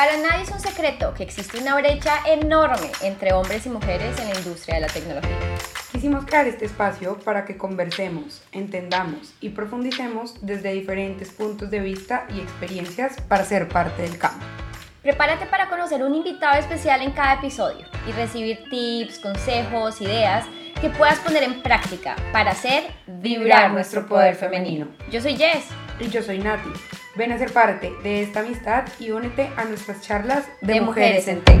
Para nadie es un secreto que existe una brecha enorme entre hombres y mujeres en la industria de la tecnología. Quisimos crear este espacio para que conversemos, entendamos y profundicemos desde diferentes puntos de vista y experiencias para ser parte del campo. Prepárate para conocer un invitado especial en cada episodio y recibir tips, consejos, ideas que puedas poner en práctica para hacer vibrar nuestro poder femenino. Yo soy Jess. Y yo soy Nati. Ven a ser parte de esta amistad y únete a nuestras charlas de, mujeres, en Tech.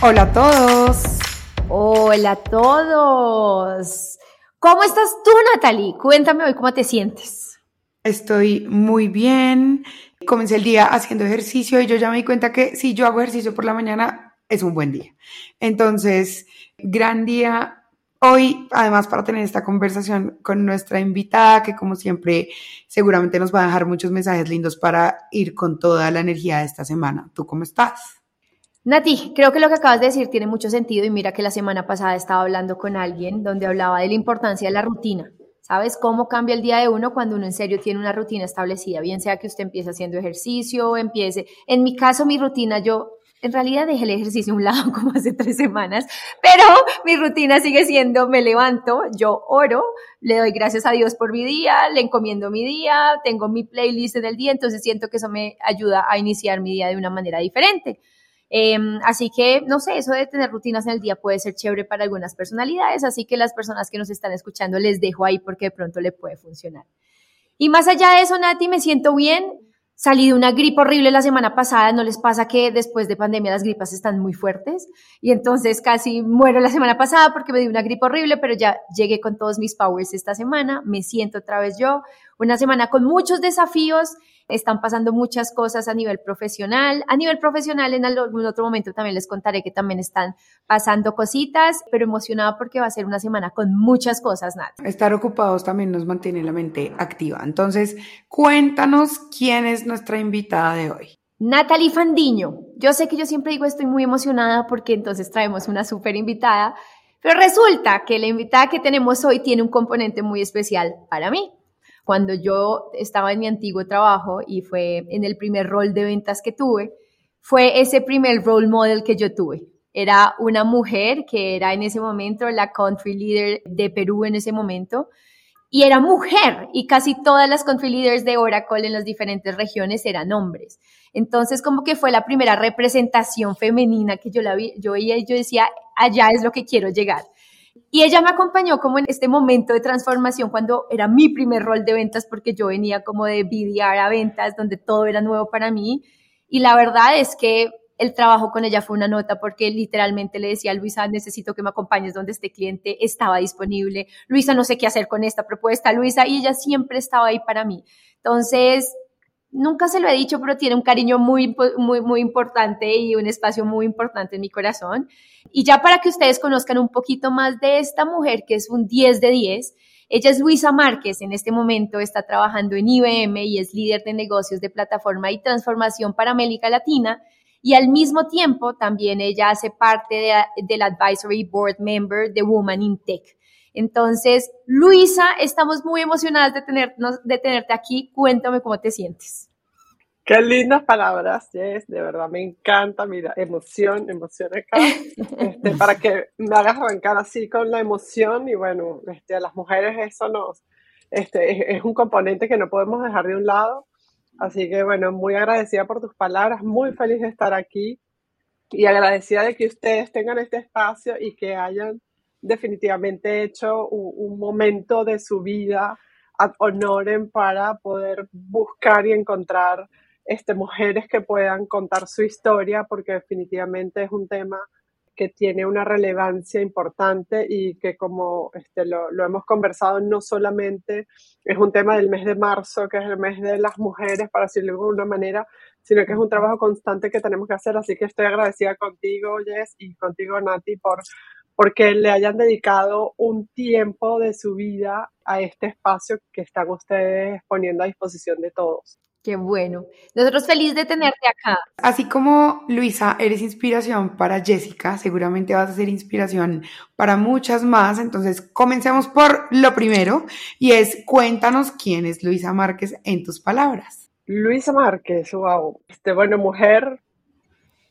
Hola a todos. Hola a todos. ¿Cómo estás tú, Natalie? Cuéntame hoy cómo te sientes. Estoy muy bien. Comencé el día haciendo ejercicio y yo ya me di cuenta que si yo hago ejercicio por la mañana es un buen día. Entonces, gran día Hoy, además, para tener esta conversación con nuestra invitada, que como siempre seguramente nos va a dejar muchos mensajes lindos para ir con toda la energía de esta semana. ¿Tú cómo estás? Nati, creo que lo que acabas de decir tiene mucho sentido y mira que la semana pasada estaba hablando con alguien donde hablaba de la importancia de la rutina. ¿Sabes cómo cambia el día de uno cuando uno en serio tiene una rutina establecida? Bien sea que usted empiece haciendo ejercicio, empiece. En mi caso, mi rutina, yo en realidad dejé el ejercicio a un lado como hace tres semanas, pero mi rutina sigue siendo, me levanto, yo oro, le doy gracias a Dios por mi día, le encomiendo mi día, tengo mi playlist en el día, entonces siento que eso me ayuda a iniciar mi día de una manera diferente. Em, así que, no sé, eso de tener rutinas en el día puede ser chévere para algunas personalidades, así que las personas que nos están escuchando les dejo ahí porque de pronto le puede funcionar. Y más allá de eso, Nati, me siento bien Salí de una gripe horrible la semana pasada, ¿no les pasa que después de pandemia las gripas están muy fuertes? Y entonces casi muero la semana pasada porque me di una gripe horrible, pero ya llegué con todos mis powers esta semana, me siento otra vez yo, una semana con muchos desafíos están pasando muchas cosas a nivel profesional. A nivel profesional, en algún otro momento también les contaré que también están pasando cositas, pero emocionada porque va a ser una semana con muchas cosas, Nat. Estar ocupados también nos mantiene la mente activa. Entonces, cuéntanos quién es nuestra invitada de hoy. Natalie Fandiño. Yo sé que yo siempre digo estoy muy emocionada porque entonces traemos una súper invitada, pero resulta que la invitada que tenemos hoy tiene un componente muy especial para mí cuando yo estaba en mi antiguo trabajo y fue en el primer rol de ventas que tuve, fue ese primer role model que yo tuve. Era una mujer que era en ese momento la country leader de Perú en ese momento y era mujer y casi todas las country leaders de Oracle en las diferentes regiones eran hombres. Entonces como que fue la primera representación femenina que yo la vi, yo veía y yo decía, allá es lo que quiero llegar. Y ella me acompañó como en este momento de transformación cuando era mi primer rol de ventas porque yo venía como de BDR a ventas donde todo era nuevo para mí. Y la verdad es que el trabajo con ella fue una nota porque literalmente le decía, Luisa, necesito que me acompañes donde este cliente estaba disponible. Luisa, no sé qué hacer con esta propuesta, Luisa, y ella siempre estaba ahí para mí. Entonces, nunca se lo he dicho, pero tiene un cariño muy, muy, muy importante y un espacio muy importante en mi corazón. Y ya para que ustedes conozcan un poquito más de esta mujer, que es un 10 de 10, ella es Luisa Márquez, en este momento está trabajando en IBM y es líder de negocios de plataforma y transformación para América Latina. Y al mismo tiempo también ella hace parte del Advisory Board Member de Woman in Tech. Entonces, Luisa, estamos muy emocionadas de, de tenerte aquí. Cuéntame cómo te sientes. Qué lindas palabras, Jess, de verdad me encanta, mira, emoción, emoción acá, este, para que me hagas arrancar así con la emoción y bueno, este, a las mujeres eso nos, este, es, un componente que no podemos dejar de un lado, así que bueno, muy agradecida por tus palabras, muy feliz de estar aquí y agradecida de que ustedes tengan este espacio y que hayan definitivamente hecho un, momento de su vida ad honorem para poder buscar y encontrar este, mujeres que puedan contar su historia, porque definitivamente es un tema que tiene una relevancia importante y que como este, lo, hemos conversado, no solamente es un tema del mes de marzo, que es el mes de las mujeres, para decirlo de alguna manera, sino que es un trabajo constante que tenemos que hacer. Así que estoy agradecida contigo, Jess, y contigo, Nati, por porque le hayan dedicado un tiempo de su vida a este espacio que están ustedes poniendo a disposición de todos. Qué bueno. Nosotros felices de tenerte acá. Así como Luisa, eres inspiración para Jessica, seguramente vas a ser inspiración para muchas más. Entonces, comencemos por lo primero y es cuéntanos quién es Luisa Márquez en tus palabras. Luisa Márquez, wow. Este, bueno, mujer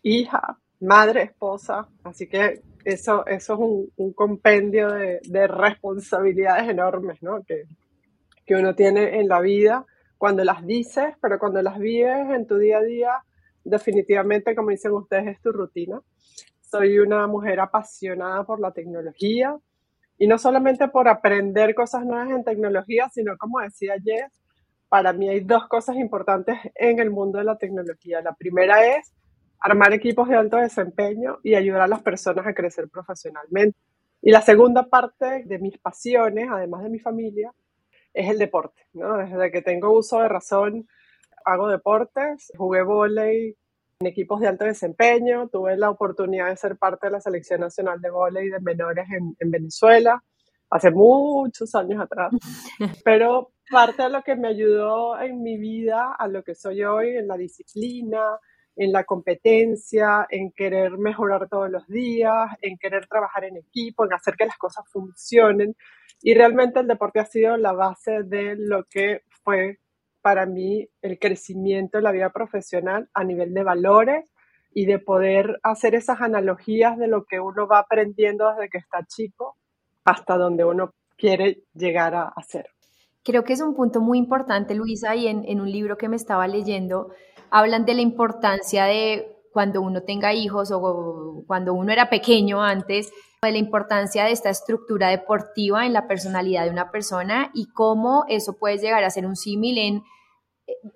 hija, madre, esposa, así que eso, eso es un, compendio de, responsabilidades enormes, ¿no? Que, que uno tiene en la vida cuando las dices, pero cuando las vives en tu día a día, definitivamente, como dicen ustedes, es tu rutina. Soy una mujer apasionada por la tecnología y no solamente por aprender cosas nuevas en tecnología, sino como decía Jess, para mí hay dos cosas importantes en el mundo de la tecnología. La primera es armar equipos de alto desempeño y ayudar a las personas a crecer profesionalmente. Y la segunda parte de mis pasiones, además de mi familia, es el deporte. ¿no? Desde que tengo uso de razón, hago deportes, jugué volei en equipos de alto desempeño, tuve la oportunidad de ser parte de la selección nacional de volei de menores en, en Venezuela hace muchos años atrás, pero parte de lo que me ayudó en mi vida a lo que soy hoy, en la disciplina, en la competencia, en querer mejorar todos los días, en querer trabajar en equipo, en hacer que las cosas funcionen. Y realmente el deporte ha sido la base de lo que fue para mí el crecimiento de la vida profesional a nivel de valores y de poder hacer esas analogías de lo que uno va aprendiendo desde que está chico hasta donde uno quiere llegar a hacer. Creo que es un punto muy importante, Luisa, y en, en un libro que me estaba leyendo, hablan de la importancia de cuando uno tenga hijos o cuando uno era pequeño antes, de la importancia de esta estructura deportiva en la personalidad de una persona y cómo eso puede llegar a ser un símil en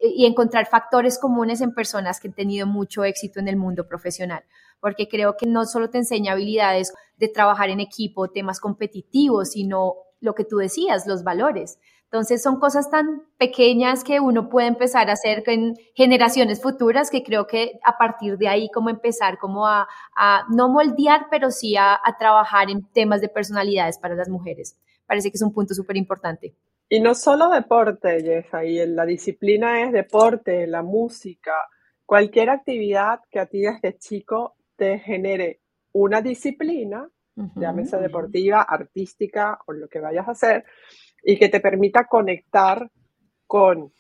y encontrar factores comunes en personas que han tenido mucho éxito en el mundo profesional, porque creo que no solo te enseña habilidades de trabajar en equipo, temas competitivos, sino lo que tú decías, los valores. Entonces son cosas tan pequeñas que uno puede empezar a hacer en generaciones futuras que creo que a partir de ahí como empezar como a, no moldear, pero sí a, trabajar en temas de personalidades para las mujeres. Parece que es un punto súper importante. Y no solo deporte, Jessa, y la disciplina es deporte, la música, cualquier actividad que a ti desde chico te genere una disciplina, llámese deportiva, artística o lo que vayas a hacer, y que te permita conectar con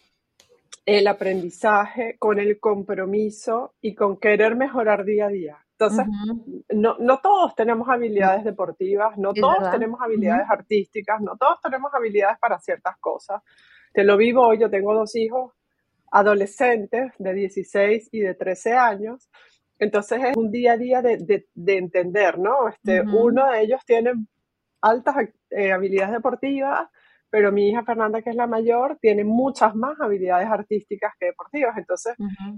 el aprendizaje, con el compromiso y con querer mejorar día a día. Entonces, no, no, todos tenemos habilidades deportivas, no todos tenemos habilidades artísticas, no todos tenemos habilidades para ciertas cosas. Te lo vivo hoy, yo tengo dos hijos adolescentes de 16 y de 13 años, entonces es un día a día de, de, entender, ¿no? Este, Uno de ellos tiene altas eh, habilidades deportivas, pero mi hija Fernanda, que es la mayor, tiene muchas más habilidades artísticas que deportivas. Entonces,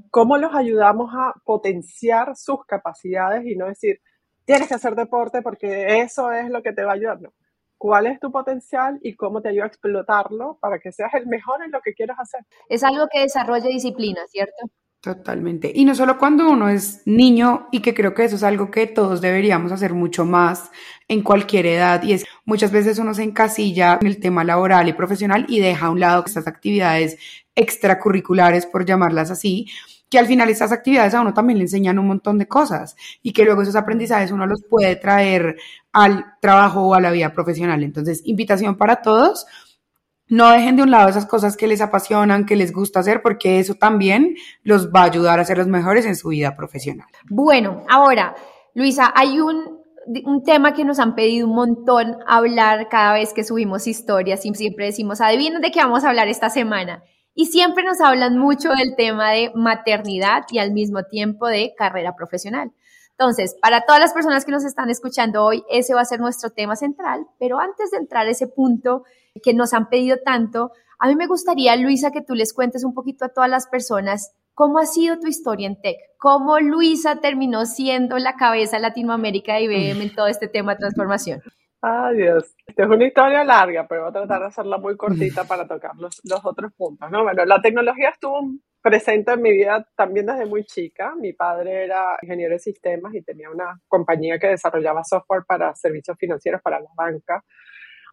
¿cómo los ayudamos a potenciar sus capacidades y no decir, tienes que hacer deporte porque eso es lo que te va a ayudar? No. ¿Cuál es tu potencial y cómo te ayuda a explotarlo para que seas el mejor en lo que quieras hacer? Es algo que desarrolla disciplina, ¿cierto? Totalmente. Y no solo cuando uno es niño, y que creo que eso es algo que todos deberíamos hacer mucho más en cualquier edad, y es muchas veces uno se encasilla en el tema laboral y profesional y deja a un lado estas actividades extracurriculares, por llamarlas así, que al final estas actividades a uno también le enseñan un montón de cosas y que luego esos aprendizajes uno los puede traer al trabajo o a la vida profesional. Entonces, invitación para todos no dejen de un lado esas cosas que les apasionan, que les gusta hacer, porque eso también los va a ayudar a ser los mejores en su vida profesional. Bueno, ahora, Luisa, hay un, un tema que nos han pedido un montón hablar cada vez que subimos historias y siempre decimos, adivinen de qué vamos a hablar esta semana. Y siempre nos hablan mucho del tema de maternidad y al mismo tiempo de carrera profesional. Entonces, para todas las personas que nos están escuchando hoy, ese va a ser nuestro tema central, pero antes de entrar a ese punto que nos han pedido tanto, a mí me gustaría, Luisa, que tú les cuentes un poquito a todas las personas cómo ha sido tu historia en tech, cómo Luisa terminó siendo la cabeza Latinoamérica de IBM en todo este tema de transformación. Adiós. Esta es una historia larga, pero voy a tratar de hacerla muy cortita para tocar los, los otros puntos. ¿no? Bueno, la tecnología estuvo presente en mi vida también desde muy chica. Mi padre era ingeniero de sistemas y tenía una compañía que desarrollaba software para servicios financieros para la banca.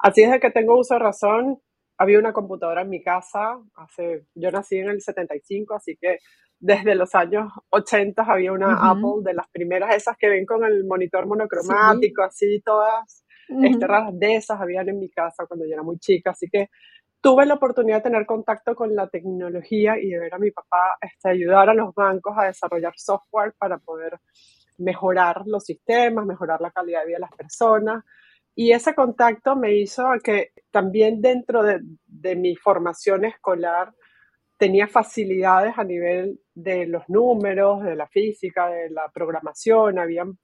Así es de que tengo uso de razón. Había una computadora en mi casa. Hace, yo nací en el 75, así que desde los años 80 había una Apple de las primeras, esas que ven con el monitor monocromático, así todas uh de esas habían en mi casa cuando yo era muy chica. Así que tuve la oportunidad de tener contacto con la tecnología y de ver a mi papá este, ayudar a los bancos a desarrollar software para poder mejorar los sistemas, mejorar la calidad de vida de las personas. Y ese contacto me hizo que también dentro de, mi formación escolar tenía facilidades a nivel de los números, de la física, de la programación, habían,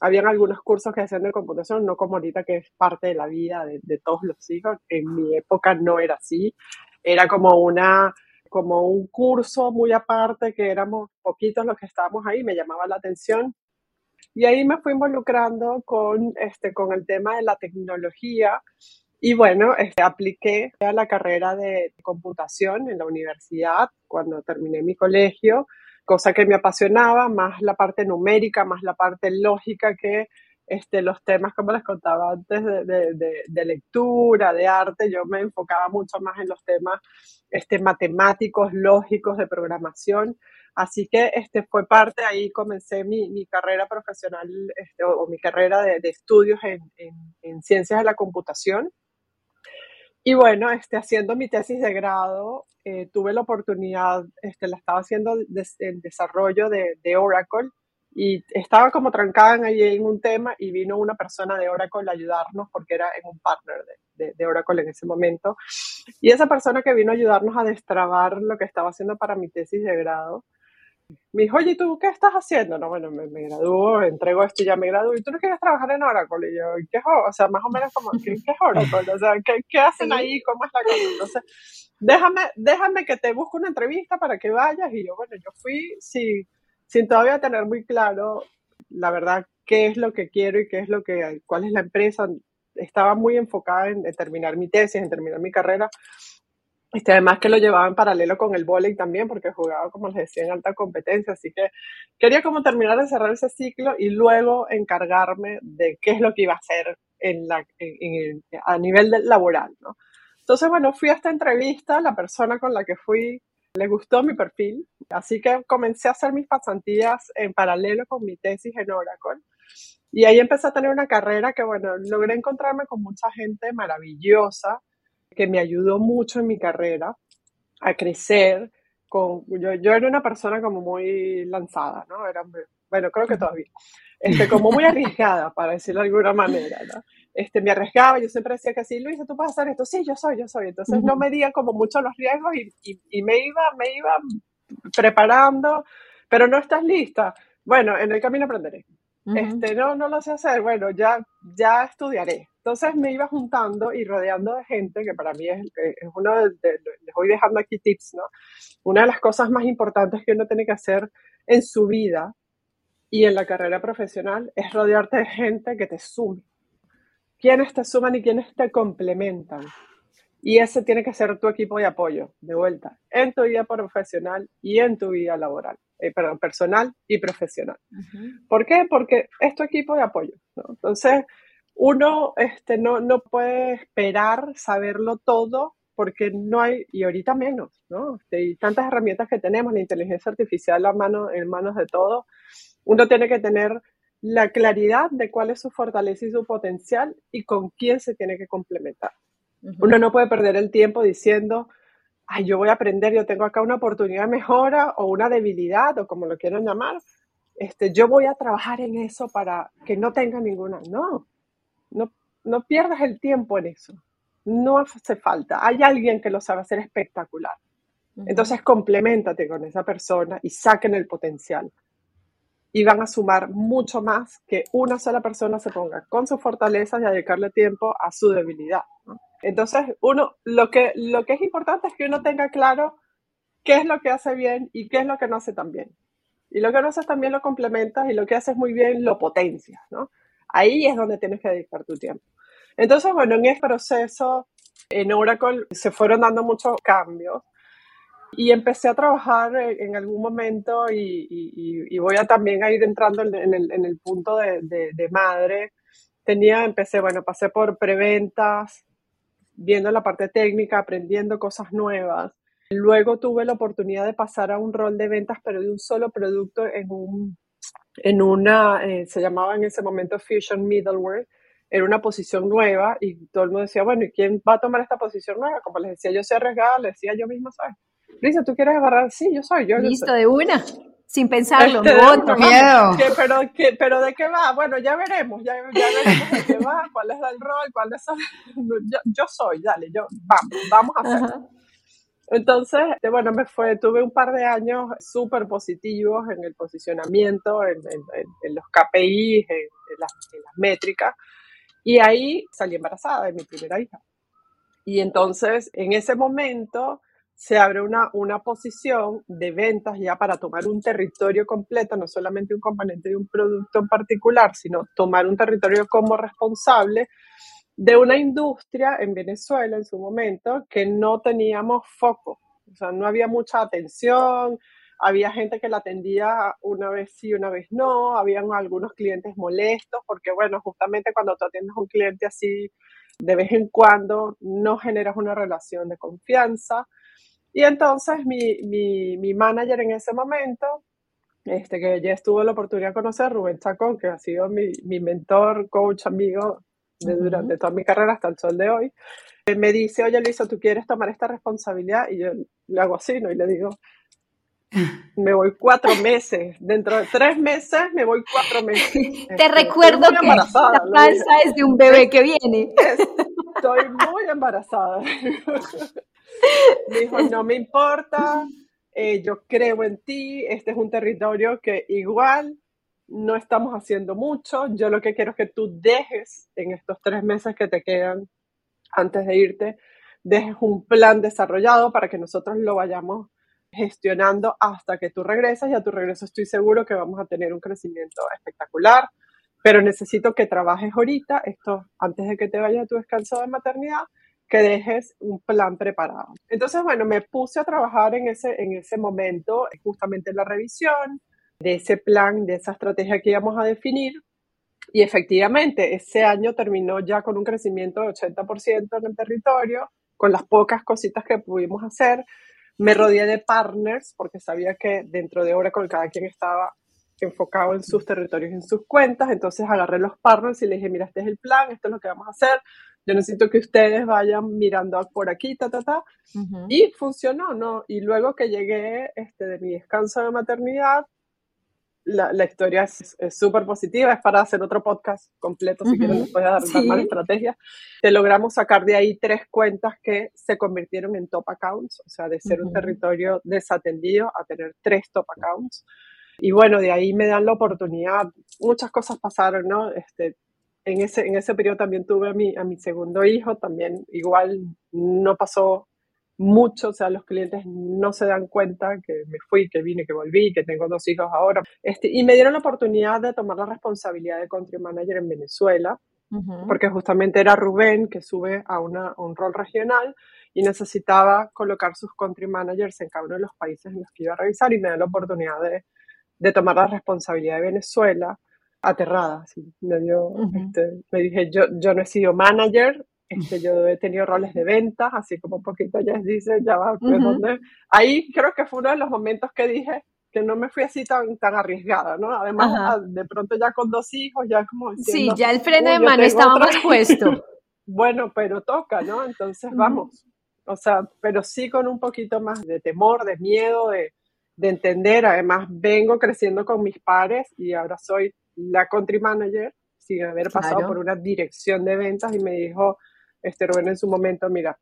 habían algunos cursos que hacían de computación, no como ahorita que es parte de la vida de, de todos los hijos, en mi época no era así, era como una como un curso muy aparte que éramos poquitos los que estábamos ahí, me llamaba la atención y ahí me fui involucrando con, este, con el tema de la tecnología. Y bueno, este, apliqué a la carrera de computación en la universidad cuando terminé mi colegio, cosa que me apasionaba, más la parte numérica, más la parte lógica que este, los temas, como les contaba antes, de, de, de, lectura, de arte, yo me enfocaba mucho más en los temas este, matemáticos, lógicos, de programación. Así que este, fue parte, ahí comencé mi, mi carrera profesional este, o, o, mi carrera de, de estudios en, en, en, ciencias de la computación. Y bueno, este, haciendo mi tesis de grado, eh, tuve la oportunidad, este, la estaba haciendo en desarrollo de, de Oracle y estaba como trancada en allí en un tema y vino una persona de Oracle a ayudarnos porque era en un partner de, de, de, Oracle en ese momento. Y esa persona que vino a ayudarnos a destrabar lo que estaba haciendo para mi tesis de grado, me dijo, oye, ¿tú qué estás haciendo? No, bueno, me, me gradúo, entrego esto y ya me gradúo. ¿Y tú no quieres trabajar en Oracle? Y yo, ¿qué es O sea, más o menos como, ¿qué, qué es Oracle? O sea, ¿qué, qué hacen ahí? ¿Cómo es la cosa? Entonces, déjame, déjame que te busque una entrevista para que vayas. Y yo, bueno, yo fui sin, sin todavía tener muy claro, la verdad, qué es lo que quiero y qué es lo que, cuál es la empresa. Estaba muy enfocada en, terminar mi tesis, en terminar mi carrera este, además que lo llevaba en paralelo con el vóley también, porque jugaba, como les decía, en alta competencia. Así que quería como terminar de cerrar ese ciclo y luego encargarme de qué es lo que iba a hacer en la, en, en, a nivel laboral, ¿no? Entonces, bueno, fui a esta entrevista, la persona con la que fui le gustó mi perfil, así que comencé a hacer mis pasantías en paralelo con mi tesis en Oracle. Y ahí empecé a tener una carrera que, bueno, logré encontrarme con mucha gente maravillosa, que me ayudó mucho en mi carrera a crecer. Con, yo, yo era una persona como muy lanzada, ¿no? Era, bueno, creo que todavía. Este, como muy arriesgada, para decirlo de alguna manera, ¿no? Este, me arriesgaba, yo siempre decía que sí, Luisa, tú puedes hacer esto, sí, yo soy, yo soy. Entonces no medía como mucho los riesgos y, y, y me iba, me iba preparando, pero no estás lista. Bueno, en el camino aprenderé. Uh -huh. Este, no, no lo sé hacer, bueno, ya, ya estudiaré. Entonces me iba juntando y rodeando de gente, que para mí es, es uno de, de, les voy dejando aquí tips, ¿no? Una de las cosas más importantes que uno tiene que hacer en su vida y en la carrera profesional es rodearte de gente que te sume. ¿Quiénes te suman y quiénes te complementan? Y ese tiene que ser tu equipo de apoyo, de vuelta, en tu vida profesional y en tu vida laboral, eh, perdón, personal y profesional. Uh -huh. ¿Por qué? Porque es tu equipo de apoyo. ¿no? Entonces, uno este, no, no puede esperar saberlo todo porque no hay, y ahorita menos, ¿no? Hay tantas herramientas que tenemos, la inteligencia artificial a mano, en manos de todos, uno tiene que tener la claridad de cuál es su fortaleza y su potencial y con quién se tiene que complementar. Uh -huh. Uno no puede perder el tiempo diciendo, ay, yo voy a aprender, yo tengo acá una oportunidad de mejora o una debilidad o como lo quieran llamar, este, yo voy a trabajar en eso para que no tenga ninguna. No, no, no pierdas el tiempo en eso. No hace falta. Hay alguien que lo sabe hacer espectacular. Uh -huh. Entonces, complementate con esa persona y saquen el potencial. Y van a sumar mucho más que una sola persona se ponga con sus fortalezas y a dedicarle tiempo a su debilidad. Entonces, uno, lo que, lo que es importante es que uno tenga claro qué es lo que hace bien y qué es lo que no hace tan bien. Y lo que no haces también lo complementas y lo que haces muy bien lo potencias, ¿no? Ahí es donde tienes que dedicar tu tiempo. Entonces, bueno, en este proceso, en Oracle se fueron dando muchos cambios y empecé a trabajar en algún momento y, y, y voy a también a ir entrando en el, en el punto de, de, de, madre. Tenía, empecé, bueno, pasé por preventas, viendo la parte técnica, aprendiendo cosas nuevas. Luego tuve la oportunidad de pasar a un rol de ventas, pero de un solo producto en un en una, eh, se llamaba en ese momento Fusion Middleware, era una posición nueva y todo el mundo decía, bueno, ¿y quién va a tomar esta posición nueva? Como les decía, yo soy arriesgada, les decía yo misma, ¿sabes? Lisa, ¿tú quieres agarrar? Sí, yo soy yo. Listo, de una, sin pensarlo, Este, no otro. miedo. ¿Qué- pero, qué- ¿Pero de qué va? Bueno, ya veremos, ya, ya veremos de qué va, cuál es el rol, cuál es el... Yo, yo soy, dale, yo, vamos, vamos a hacerlo. Ajá. Entonces, este, bueno, me fue, tuve un par de años súper positivos en el posicionamiento, en, en- en- los KPIs, en, en las, en las métricas, y ahí salí embarazada de mi primera hija. Y entonces, en ese momento, se abre una, una posición de ventas ya para tomar un territorio completo, no solamente un componente de un producto en particular, sino tomar un territorio como responsable de una industria en Venezuela en su momento que no teníamos foco. O sea, no había mucha atención, había gente que la atendía una vez sí, una vez no, habían algunos clientes molestos, porque bueno, justamente cuando tú atiendes a un cliente así de vez en cuando, no generas una relación de confianza. Y entonces mi, mi, mi manager en ese momento, este, que ya estuvo la oportunidad de conocer, Rubén Chacón, que ha sido mi, mi mentor, coach, amigo de, Ujú. durante toda mi carrera hasta el sol de hoy, eh, me dice, oye Luisa, ¿tú quieres tomar esta responsabilidad? Y yo le hago así, ¿no? Y le digo, me voy cuatro meses, dentro de tres meses me voy cuatro meses. Te recuerdo que la panza es de un bebé que viene. Estoy muy embarazada. Dijo, no me importa, eh, yo creo en ti, este es un territorio que igual no estamos haciendo mucho, yo lo que quiero es que tú dejes en estos tres meses que te quedan antes de irte, dejes un plan desarrollado para que nosotros lo vayamos gestionando hasta que tú regresas y a tu regreso estoy seguro que vamos a tener un crecimiento espectacular, pero necesito que trabajes ahorita, esto antes de que te vayas a tu descanso de maternidad, que dejes un plan preparado. Entonces, bueno, me puse a trabajar en ese, en ese momento, justamente en la revisión de ese plan, de esa estrategia que íbamos a definir. Y efectivamente, ese año terminó ya con un crecimiento de 80% en el territorio, con las pocas cositas que pudimos hacer. Me rodeé de partners porque sabía que dentro de Oracle cada quien estaba enfocado en sus territorios, en sus cuentas. Entonces agarré los partners y les dije, mira, este es el plan, esto es lo que vamos a hacer. Yo necesito que ustedes vayan mirando por aquí, ta, ta, ta. Ujú. Y funcionó, ¿no? Y luego que llegué este, de mi descanso de maternidad, la, la historia es súper positiva, es para hacer otro podcast completo, si Ujú, quieren después dar, dar sí. más estrategias. Te logramos sacar de ahí tres cuentas que se convirtieron en top accounts, o sea, de ser un Ujú. territorio desatendido a tener tres top accounts. Y bueno, de ahí me dan la oportunidad, muchas cosas pasaron, ¿no? Este, en ese, en ese periodo también tuve a mi, a mi segundo hijo, también igual no pasó mucho, o sea, los clientes no se dan cuenta que me fui, que vine, que volví, que tengo dos hijos ahora. Este, y me dieron la oportunidad de tomar la responsabilidad de country manager en Venezuela, porque justamente era Rubén que sube a, una, a un rol regional y necesitaba colocar sus country managers en cada uno de los países en los que iba a revisar y me da la oportunidad de, de tomar la responsabilidad de Venezuela aterrada. dio, Ujú. este, me dije, yo, yo no he sido manager, este, yo he tenido roles de ventas, así como un poquito ya dice, ya va, Ujú. ¿dónde? Ahí creo que fue uno de los momentos que dije que no me fui así tan, tan arriesgada, ¿no? Además, a- de pronto ya con dos hijos, ya como Sí, diciendo, ya el freno "Uy, de mano estaba otra". más puesto. Bueno, pero toca, ¿no? Entonces Ujú. vamos. O sea, pero sí con un poquito más de temor, de miedo, de, de entender. Además, vengo creciendo con mis pares y ahora soy la country manager sin haber pasado Claro. por una dirección de ventas y me dijo, este Rubén en su momento, mira,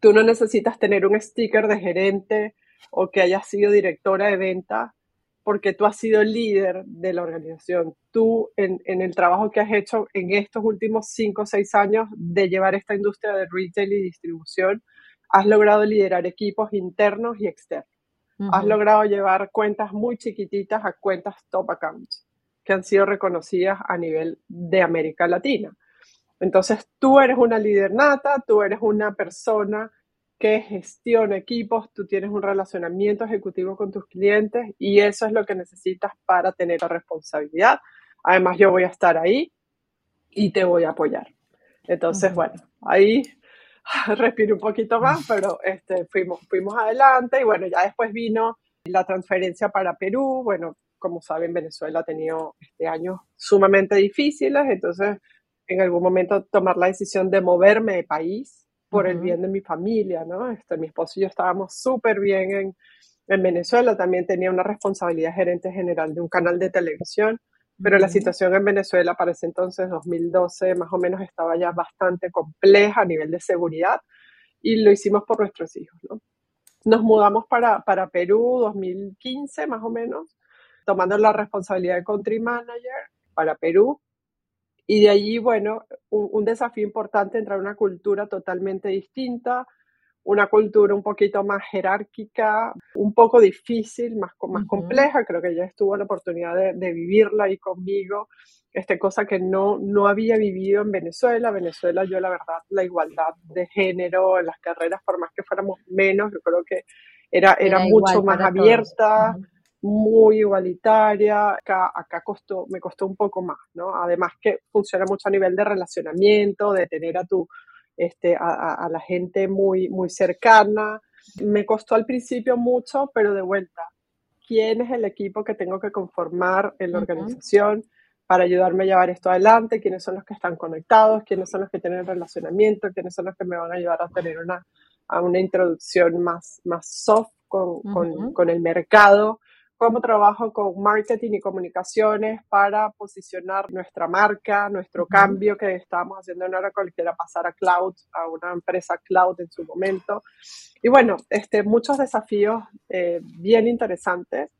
tú no necesitas tener un sticker de gerente o que hayas sido directora de venta porque tú has sido líder de la organización. Tú, en, en el trabajo que has hecho en estos últimos cinco o seis años de llevar esta industria de retail y distribución, has logrado liderar equipos internos y externos. Has logrado llevar cuentas muy chiquititas a cuentas top accounts que han sido reconocidas a nivel de América Latina. Entonces, tú eres una líder nata, tú eres una persona que gestiona equipos, tú tienes un relacionamiento ejecutivo con tus clientes y eso es lo que necesitas para tener la responsabilidad. Además, yo voy a estar ahí y te voy a apoyar. Entonces, bueno, ahí respiré un poquito más, pero este, fuimos, fuimos adelante y bueno, ya después vino la transferencia para Perú. Bueno, como saben, Venezuela ha tenido este, años sumamente difíciles, entonces en algún momento tomar la decisión de moverme de país por el bien de mi familia, ¿no? Este, mi esposo y yo estábamos súper bien en, en Venezuela, también tenía una responsabilidad gerente general de un canal de televisión, pero la situación en Venezuela para ese entonces, 2012, más o menos estaba ya bastante compleja a nivel de seguridad y lo hicimos por nuestros hijos, ¿no? Nos mudamos para, para Perú 2015, más o menos, tomando la responsabilidad de country manager para Perú. Y de allí, bueno, un, desafío importante entrar a una cultura totalmente distinta, una cultura un poquito más jerárquica, un poco difícil, más, más compleja. Creo que ya estuvo la oportunidad de, de, vivirla ahí conmigo, este, cosa que no, no había vivido en Venezuela. Venezuela, yo la verdad, la igualdad de género en las carreras, por más que fuéramos menos, yo creo que era, era, mucho más abierta muy igualitaria, acá, acá costó, me costó un poco más, ¿no? Además que funciona mucho a nivel de relacionamiento, de tener a tu, este, a, la gente muy, muy cercana. Me costó al principio mucho, pero de vuelta, ¿quién es el equipo que tengo que conformar en la organización para ayudarme a llevar esto adelante? ¿Quiénes son los que están conectados? ¿Quiénes son los que tienen relacionamiento? ¿Quiénes son los que me van a ayudar a tener una, a una introducción más, más soft con, con, con el mercado? Cómo trabajo con marketing y comunicaciones para posicionar nuestra marca, nuestro cambio que estábamos haciendo en Oracle, que era pasar a cloud, a una empresa cloud en su momento. Y bueno, este, muchos desafíos eh, bien interesantes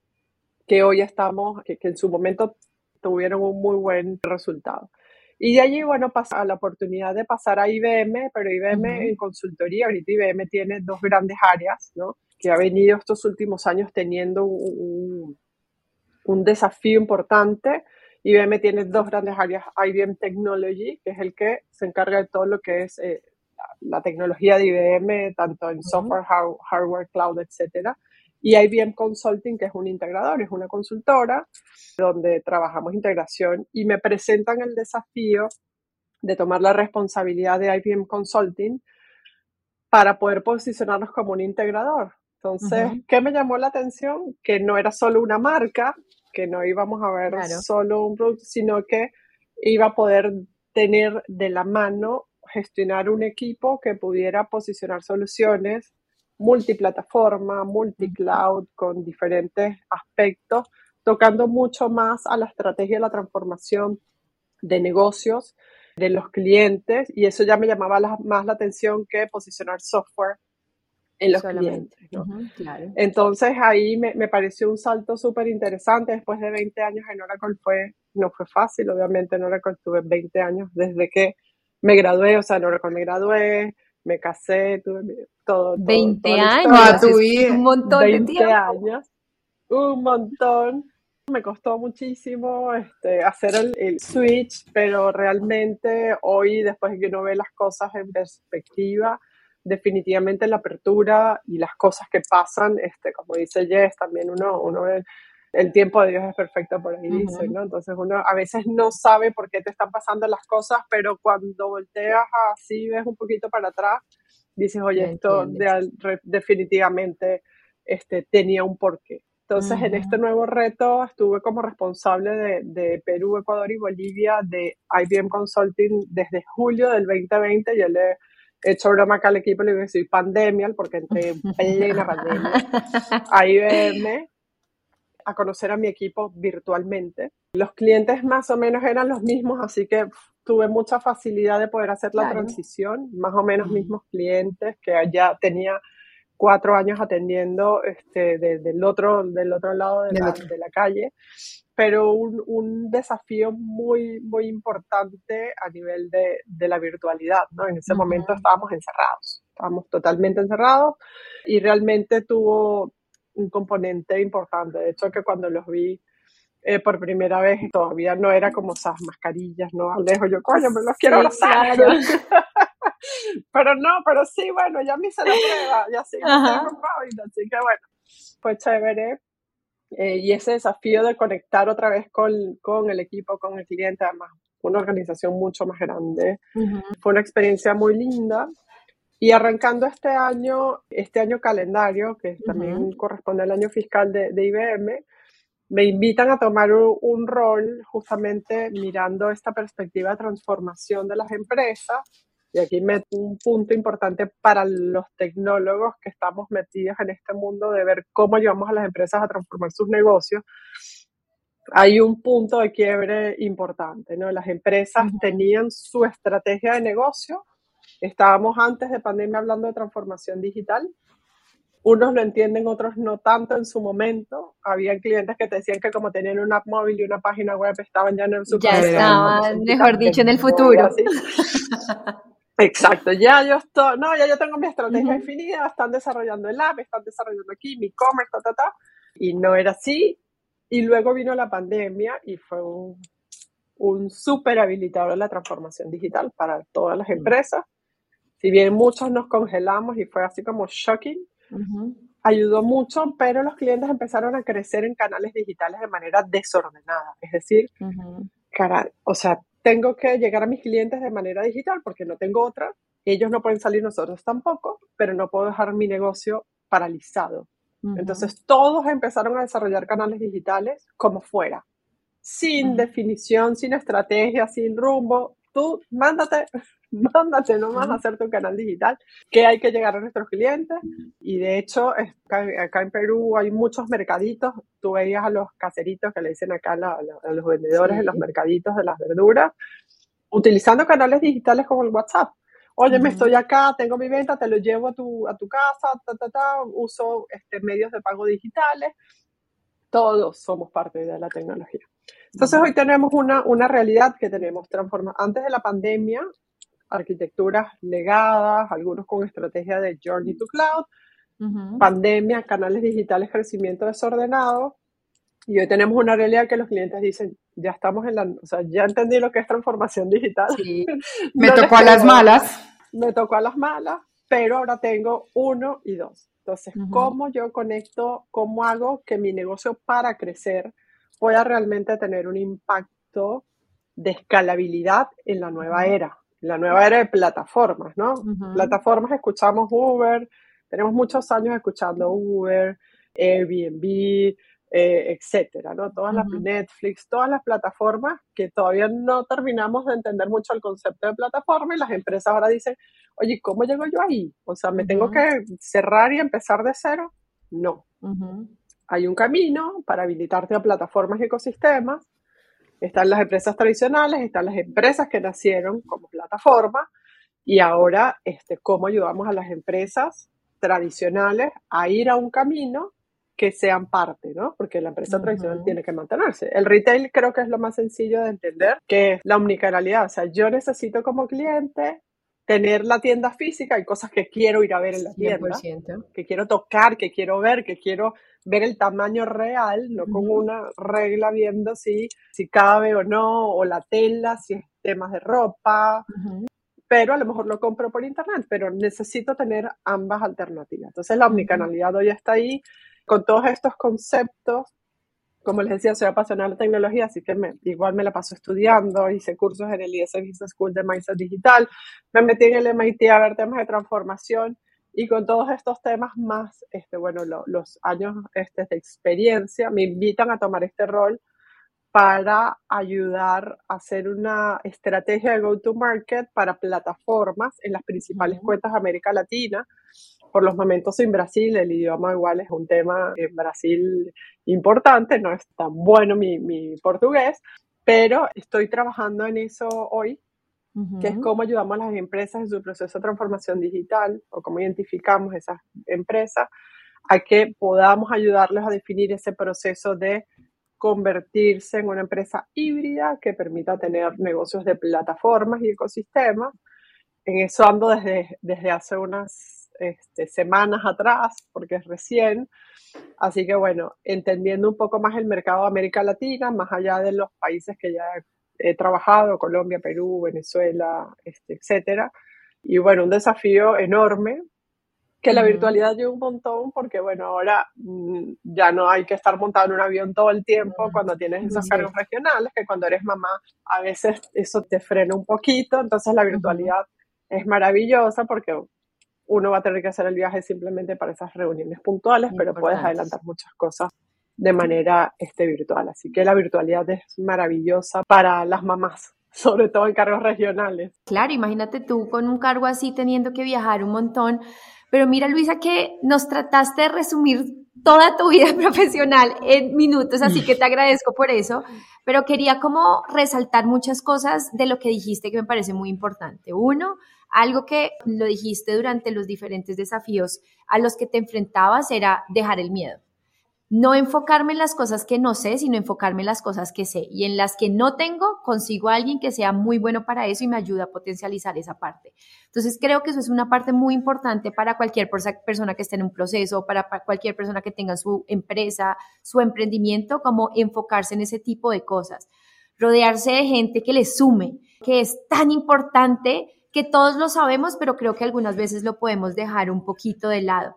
que hoy estamos, que, en su momento tuvieron un muy buen resultado. Y de allí, bueno, pasa la oportunidad de pasar a IBM, pero IBM en consultoría, ahorita IBM tiene dos grandes áreas, ¿no? Que ha venido estos últimos años teniendo un, un, desafío importante. IBM tiene dos grandes áreas, IBM Technology, que es el que se encarga de todo lo que es eh, la, tecnología de IBM, tanto en software, hardware, cloud, etcétera. Y IBM Consulting, que es un integrador, es una consultora donde trabajamos integración y me presentan el desafío de tomar la responsabilidad de IBM Consulting para poder posicionarnos como un integrador. Entonces, ¿qué me llamó la atención? Que no era solo una marca, que no íbamos a ver solo un producto, sino que iba a poder tener de la mano, gestionar un equipo que pudiera posicionar soluciones multiplataforma, multicloud, con diferentes aspectos, tocando mucho más a la estrategia de la transformación de negocios de los clientes. Y eso ya me llamaba más la atención que posicionar software en los clientes. Entonces ahí me, me, pareció un salto súper interesante. Después de 20 años en Oracle fue, no fue fácil, obviamente en Oracle tuve 20 años desde que me gradué, o sea, en Oracle me gradué, me casé, tuve todo. 20 años, un montón 20 de tiempo. años, un montón. Me costó muchísimo este, hacer el, el, switch, pero realmente hoy, después de que uno ve las cosas en perspectiva, definitivamente la apertura y las cosas que pasan, este, como dice Jess, también uno, uno el tiempo de Dios es perfecto, por ahí dice, ¿no? Entonces uno a veces no sabe por qué te están pasando las cosas, pero cuando volteas así, ves un poquito para atrás, dices, oye, esto definitivamente este, tenía un porqué. Entonces, en este nuevo reto estuve como responsable de, de, Perú, Ecuador y Bolivia de IBM Consulting desde julio del 2020. Yo le he hecho broma acá al equipo, le digo que soy pandemia, porque entré en plena pandemia. A IBM a conocer a mi equipo virtualmente. Los clientes más o menos eran los mismos, así que tuve mucha facilidad de poder hacer la transición, más o menos mismos clientes que ya tenía cuatro años atendiendo este, del, otro, del otro lado de, la, de la, calle pero un, un, desafío muy, muy importante a nivel de, de la virtualidad, ¿no? En ese momento estábamos encerrados, estábamos totalmente encerrados y realmente tuvo un componente importante. De hecho, que cuando los vi eh, por primera vez todavía no era como esas mascarillas, ¿no? Alejo, yo, coño, me los quiero abrazar. pero no, pero sí, bueno, ya me hice la prueba, ya sí, así que bueno, pues chévere eh, y ese desafío de conectar otra vez con, con, el equipo, con el cliente, además, una organización mucho más grande. Fue una experiencia muy linda. Y arrancando este año, este año calendario, que también corresponde al año fiscal de, de IBM, me invitan a tomar un, rol justamente mirando esta perspectiva de transformación de las empresas. Y aquí meto un punto importante para los tecnólogos que estamos metidos en este mundo de ver cómo llevamos a las empresas a transformar sus negocios. Hay un punto de quiebre importante, ¿no? Las empresas tenían su estrategia de negocio. Estábamos antes de pandemia hablando de transformación digital unos lo entienden, otros no tanto en su momento. Había clientes que te decían que como tenían una app móvil y una página web estaban ya en el Ya estaban, mejor dicho, en el futuro. Exacto, ya yo estoy, no, ya yo tengo mi estrategia definida, están desarrollando el app, están desarrollando aquí mi e-commerce, ta, ta, ta, y no era así. Y luego vino la pandemia y fue un, un súper habilitador de la transformación digital para todas las empresas. Si bien muchos nos congelamos y fue así como shocking, Ayudó mucho, pero los clientes empezaron a crecer en canales digitales de manera desordenada. Es decir, o sea, tengo que llegar a mis clientes de manera digital porque no tengo otra. Ellos no pueden salir, nosotros tampoco, pero no puedo dejar mi negocio paralizado. Entonces todos empezaron a desarrollar canales digitales como fuera, sin definición, sin estrategia, sin rumbo. Tú mándate, mándate nomás a hacer tu canal digital, que hay que llegar a nuestros clientes. Y de hecho, acá en Perú hay muchos mercaditos. Tú veías a los caseritos que le dicen acá a, los vendedores en los mercaditos de las verduras, utilizando canales digitales como el WhatsApp. Oye, me estoy acá, tengo mi venta, te lo llevo a tu, a tu casa, ta, ta, ta, uso este, medios de pago digitales. Todos somos parte de la tecnología. Entonces hoy tenemos una, una realidad que tenemos transformada. Antes de la pandemia, arquitecturas legadas, algunos con estrategia de Journey to Cloud, pandemia, canales digitales, crecimiento desordenado. Y hoy tenemos una realidad que los clientes dicen, ya estamos en la, o sea, ya entendí lo que es transformación digital. Me tocó a las malas. Me tocó a las malas, pero ahora tengo uno y dos. Entonces, ¿cómo yo conecto, cómo hago que mi negocio para crecer pueda realmente tener un impacto de escalabilidad en la nueva era? la nueva era de plataformas, ¿no? Plataformas, escuchamos Uber, tenemos muchos años escuchando Uber, Airbnb, eh, etcétera, ¿no? Todas las Netflix, todas las plataformas que todavía no terminamos de entender mucho el concepto de plataforma y las empresas ahora dicen, oye, ¿cómo llego yo ahí? O sea, ¿me tengo que cerrar y empezar de cero? No. Hay un camino para habilitarte a plataformas y ecosistemas están las empresas tradicionales, están las empresas que nacieron como plataforma y ahora este, cómo ayudamos a las empresas tradicionales a ir a un camino que sean parte, ¿no? Porque la empresa tradicional tiene que mantenerse. El retail creo que es lo más sencillo de entender, que es la omnicanalidad. O sea, yo necesito como cliente tener la tienda física, hay cosas que quiero ir a ver en la tienda, que quiero tocar, que quiero ver, que quiero ver el tamaño real, no como una regla viendo si, si cabe o no, o la tela, si es temas de ropa, pero a lo mejor lo compro por internet, pero necesito tener ambas alternativas. Entonces la omnicanalidad hoy está ahí con todos estos conceptos como les decía, soy apasionada de tecnología, así que igual me la paso estudiando, hice cursos en el IS Business School de Mindset Digital, me metí en el MIT a ver temas de transformación y con todos estos temas más, este, bueno, los años este, de experiencia me invitan a tomar este rol para ayudar a hacer una estrategia de go-to-market para plataformas en las principales cuentas de América Latina. Por los momentos en Brasil, el idioma igual es un tema en Brasil importante, no es tan bueno mi, mi portugués, pero estoy trabajando en eso hoy, que es cómo ayudamos a las empresas en su proceso de transformación digital o cómo identificamos esas empresas a que podamos ayudarles a definir ese proceso de convertirse en una empresa híbrida que permita tener negocios de plataformas y ecosistemas. En eso ando desde, desde hace unas este, semanas atrás, porque es recién. Así que bueno, entendiendo un poco más el mercado de América Latina, más allá de los países que ya he trabajado, Colombia, Perú, Venezuela, este, etcétera. Y bueno, un desafío enorme que la virtualidad lleva un montón porque, bueno, ahora mm, ya no hay que estar montado en un avión todo el tiempo cuando tienes esos cargos regionales, que cuando eres mamá a veces eso te frena un poquito, entonces la virtualidad es maravillosa porque uno va a tener que hacer el viaje simplemente para esas reuniones puntuales, pero puedes adelantar muchas cosas de manera este, virtual. Así que la virtualidad es maravillosa para las mamás, sobre todo en cargos regionales. Claro, imagínate tú con un cargo así teniendo que viajar un montón. Pero mira, Luisa, que nos trataste de resumir toda tu vida profesional en minutos, así que te agradezco por eso. Pero quería como resaltar muchas cosas de lo que dijiste que me parece muy importante. Uno, algo que lo dijiste durante los diferentes desafíos a los que te enfrentabas era dejar el miedo no enfocarme en las cosas que no sé, sino enfocarme en las cosas que sé. Y en las que no tengo, consigo a alguien que sea muy bueno para eso y me ayuda a potencializar esa parte. Entonces, creo que eso es una parte muy importante para cualquier persona que esté en un proceso, para cualquier persona que tenga su empresa, su emprendimiento, como enfocarse en ese tipo de cosas. Rodearse de gente que le sume, que es tan importante que todos lo sabemos, pero creo que algunas veces lo podemos dejar un poquito de lado.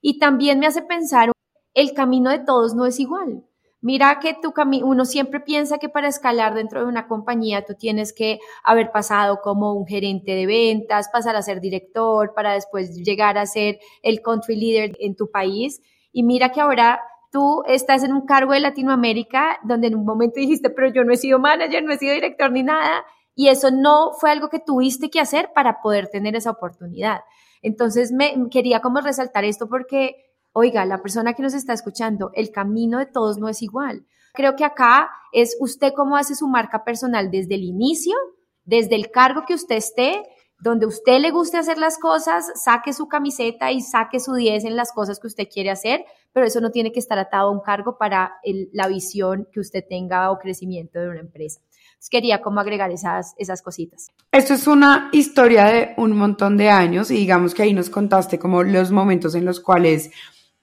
Y también me hace pensar el camino de todos no es igual. Mira que tu uno siempre piensa que para escalar dentro de una compañía tú tienes que haber pasado como un gerente de ventas, pasar a ser director, para después llegar a ser el country leader en tu país. Y mira que ahora tú estás en un cargo de Latinoamérica donde en un momento dijiste, pero yo no he sido manager, no he sido director ni nada. Y eso no fue algo que tuviste que hacer para poder tener esa oportunidad. Entonces me quería como resaltar esto porque Oiga, la persona que nos está escuchando, el camino de todos no es igual. Creo que acá es usted cómo hace su marca personal desde el inicio, desde el cargo que usted esté, donde usted le guste hacer las cosas, saque su camiseta y saque su 10 en las cosas que usted quiere hacer, pero eso no tiene que estar atado a un cargo para la visión que usted tenga o crecimiento de una empresa. Quería como agregar esas, esas cositas. Esto es una historia de un montón de años y digamos que ahí nos contaste como los momentos en los cuales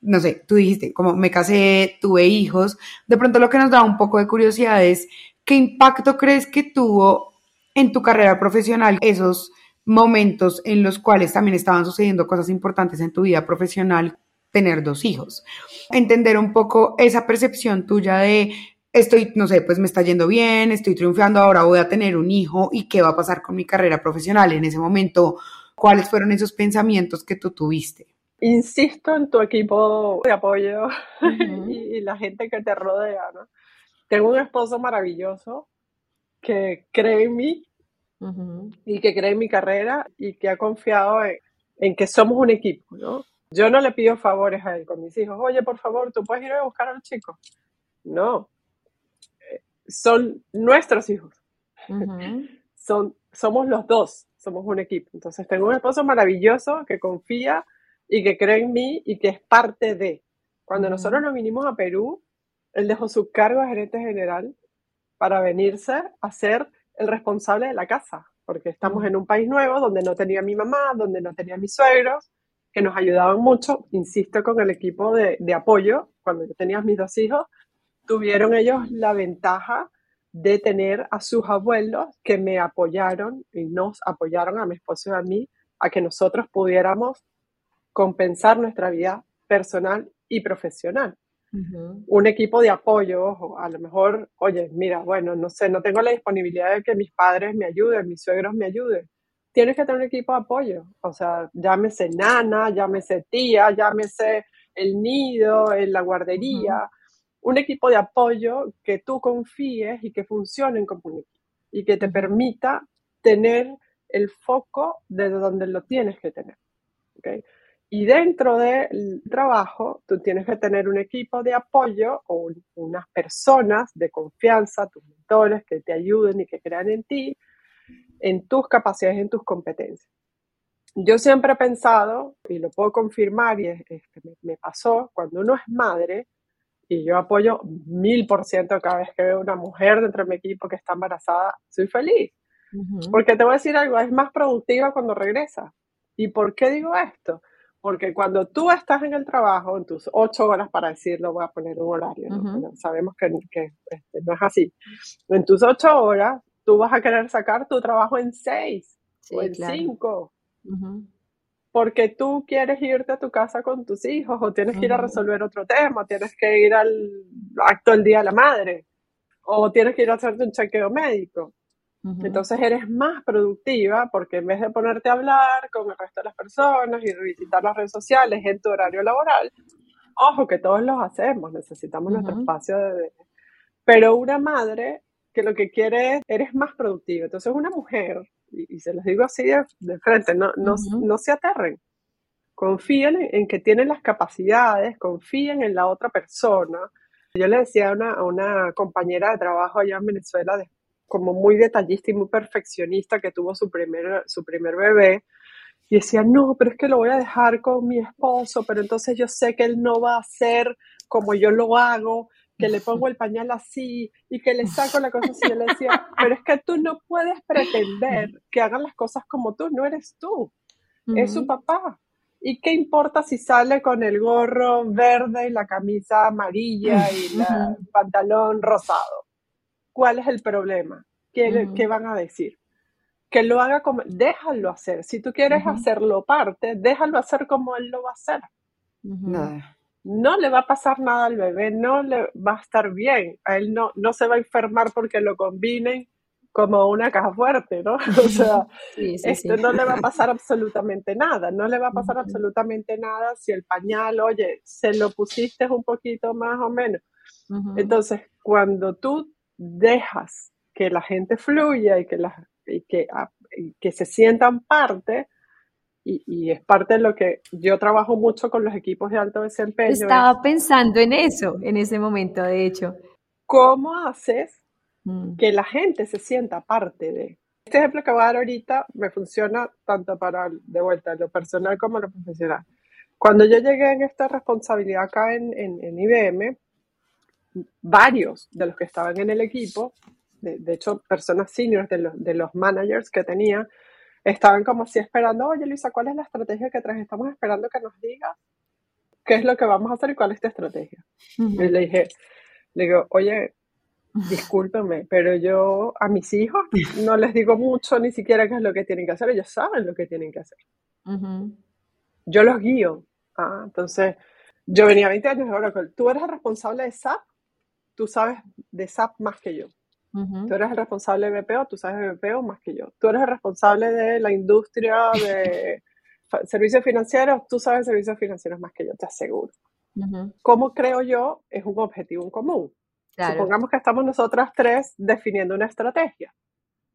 no sé, tú dijiste, como me casé, tuve hijos, de pronto lo que nos da un poco de curiosidad es, ¿qué impacto crees que tuvo en tu carrera profesional esos momentos en los cuales también estaban sucediendo cosas importantes en tu vida profesional, tener dos hijos? Entender un poco esa percepción tuya de, estoy, no sé, pues me está yendo bien, estoy triunfando, ahora voy a tener un hijo y qué va a pasar con mi carrera profesional en ese momento, cuáles fueron esos pensamientos que tú tuviste. Insisto en tu equipo de apoyo y, la gente que te rodea, ¿no? Tengo un esposo maravilloso que cree en mí y que cree en mi carrera y que ha confiado en, que somos un equipo, ¿no? Yo no le pido favores a él con mis hijos. Oye, por favor, tú puedes ir a buscar a los chicos. No. Eh, son nuestros hijos. Son, somos los dos. Somos un equipo. Entonces, tengo un esposo maravilloso que confía y que cree en mí y que es parte de. Cuando nosotros nos vinimos a Perú, él dejó su cargo de gerente general para venirse a ser el responsable de la casa, porque estamos en un país nuevo donde no tenía mi mamá, donde no tenía mis suegros, que nos ayudaban mucho, insisto, con el equipo de, de apoyo, cuando yo tenía mis dos hijos, tuvieron ellos la ventaja de tener a sus abuelos que me apoyaron y nos apoyaron a mi esposo y a mí a que nosotros pudiéramos compensar nuestra vida personal y profesional. Un equipo de apoyo, ojo, a lo mejor, oye, mira, bueno, no sé, no tengo la disponibilidad de que mis padres me ayuden, mis suegros me ayuden. Tienes que tener un equipo de apoyo, o sea, llámese nana, llámese tía, llámese el nido, en la guardería, un equipo de apoyo que tú confíes y que funcionen como un equipo y que te permita tener el foco de donde lo tienes que tener. ¿okay? Y dentro del trabajo, tú tienes que tener un equipo de apoyo o unas personas de confianza, tus mentores que te ayuden y que crean en ti, en tus capacidades, en tus competencias. Yo siempre he pensado, y lo puedo confirmar, y es, que me, pasó, cuando uno es madre, y yo apoyo mil por ciento cada vez que veo una mujer dentro de mi equipo que está embarazada, soy feliz. Porque te voy a decir algo, es más productiva cuando regresa. ¿Y por qué digo esto? Porque cuando tú estás en el trabajo, en tus ocho horas, para decirlo, voy a poner un horario, sabemos que, este, no es así. En tus ocho horas, tú vas a querer sacar tu trabajo en seis o en cinco. Porque tú quieres irte a tu casa con tus hijos, o tienes que ir a resolver otro tema, tienes que ir al acto del Día de la Madre, o tienes que ir a hacerte un chequeo médico. Entonces eres más productiva porque en vez de ponerte a hablar con el resto de las personas y revisitar las redes sociales en tu horario laboral, Ojo, que todos los hacemos, necesitamos nuestro espacio de... Pero una madre que lo que quiere es, eres más productiva. Entonces una mujer, y, se los digo así de, frente, no, no, no se aterren. Confíen en, que tienen las capacidades, confíen en la otra persona. Yo le decía a una, a una compañera de trabajo allá en Venezuela, de, como muy detallista y muy perfeccionista, que tuvo su primer, su primer bebé, y decía, no, pero es que lo voy a dejar con mi esposo, pero entonces yo sé que él no va a hacer como yo lo hago, que le pongo el pañal así y que le saco la cosa así. Y le decía, pero es que tú no puedes pretender que hagan las cosas como tú, no eres tú, es su papá. ¿Y qué importa si sale con el gorro verde y la camisa amarilla y el pantalón rosado? ¿Cuál es el problema? ¿Qué, ¿Qué, van a decir? Que lo haga como, déjalo hacer. Si tú quieres hacerlo parte, déjalo hacer como él lo va a hacer. No le va a pasar nada al bebé, no le va a estar bien. A él no, no se va a enfermar porque lo combinen como una caja fuerte, ¿no? O sea, esto no le va a pasar absolutamente nada, no le va a pasar absolutamente nada si el pañal, oye, se lo pusiste un poquito más o menos. Entonces, cuando tú dejas que la gente fluya y que, la, y que, ah, que se sientan parte, y, y, es parte de lo que yo trabajo mucho con los equipos de alto desempeño. Estaba pensando en eso en ese momento, de hecho. ¿Cómo haces Mm. que la gente se sienta parte de. Este ejemplo que voy a dar ahorita me funciona tanto para, de vuelta, lo personal como lo profesional. Cuando yo llegué en esta responsabilidad acá en, en, IBM, varios de los que estaban en el equipo, de, hecho personas seniors de los, de los managers que tenía, estaban como así esperando, oye Luisa, ¿cuál es la estrategia que traes? Estamos esperando que nos digas qué es lo que vamos a hacer y cuál es tu estrategia. Y le dije, le digo, oye, Discúlpeme, pero yo a mis hijos no les digo mucho ni siquiera qué es lo que tienen que hacer, ellos saben lo que tienen que hacer. Yo los guío. Ah, entonces, yo venía 20 años de Oracle. Tú eres el responsable de SAP, tú sabes de SAP más que yo. Tú eres el responsable de BPO, tú sabes de BPO más que yo. Tú eres el responsable de la industria de servicios financieros, tú sabes servicios financieros más que yo, te aseguro. ¿Cómo creo yo? Es un objetivo en común. Supongamos que estamos nosotras tres definiendo una estrategia.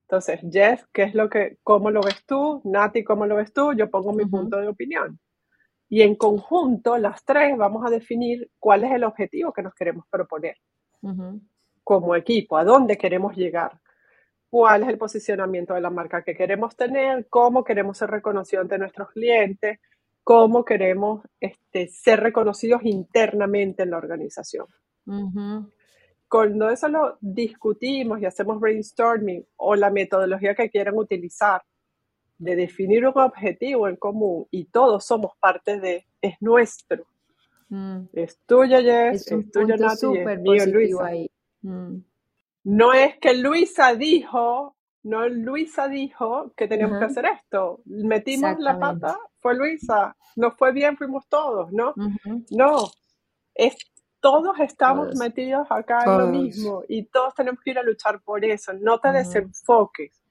Entonces, Jeff, ¿qué es lo que, cómo lo ves tú? Nati, ¿cómo lo ves tú? Yo pongo mi punto de opinión. Y en conjunto, las tres vamos a definir cuál es el objetivo que nos queremos proponer como equipo, a dónde queremos llegar, cuál es el posicionamiento de la marca que queremos tener, cómo queremos ser reconocidos ante nuestros clientes, cómo queremos este, ser reconocidos internamente en la organización cuando eso lo discutimos y hacemos brainstorming o la metodología que quieran utilizar de definir un objetivo en común y todos somos parte de, es nuestro. Mm. Es tuyo, Jess, es, tuyo, Nati, es mío, Luisa. Mm. No es que Luisa dijo, no Luisa dijo que teníamos que hacer esto. Metimos la pata, fue Luisa. Nos fue bien, fuimos todos, ¿no? No, es todos estamos metidos acá en lo mismo y todos tenemos que ir a luchar por eso. No te desenfoques.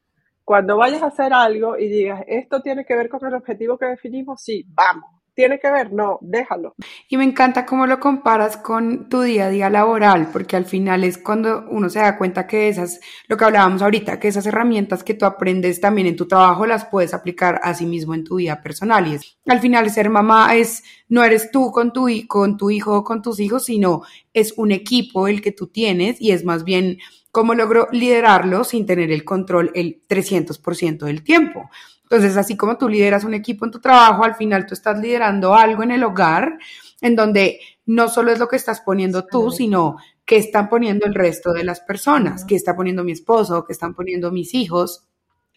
Cuando vayas a hacer algo y digas, esto tiene que ver con el objetivo que definimos, sí, vamos. ¿Tiene que ver? No, déjalo. Y me encanta cómo lo comparas con tu día a día laboral, porque al final es cuando uno se da cuenta que esas, lo que hablábamos ahorita, que esas herramientas que tú aprendes también en tu trabajo las puedes aplicar a sí mismo en tu vida personal. Y es, al final ser mamá es, no eres tú con tu, con tu hijo o con tus hijos, sino es un equipo el que tú tienes y es más bien cómo logro liderarlo sin tener el control el 300% del tiempo. Entonces, así como tú lideras un equipo en tu trabajo, al final tú estás liderando algo en el hogar en donde no solo es lo que estás poniendo tú, sino que están poniendo el resto de las personas, que está poniendo mi esposo, que están poniendo mis hijos,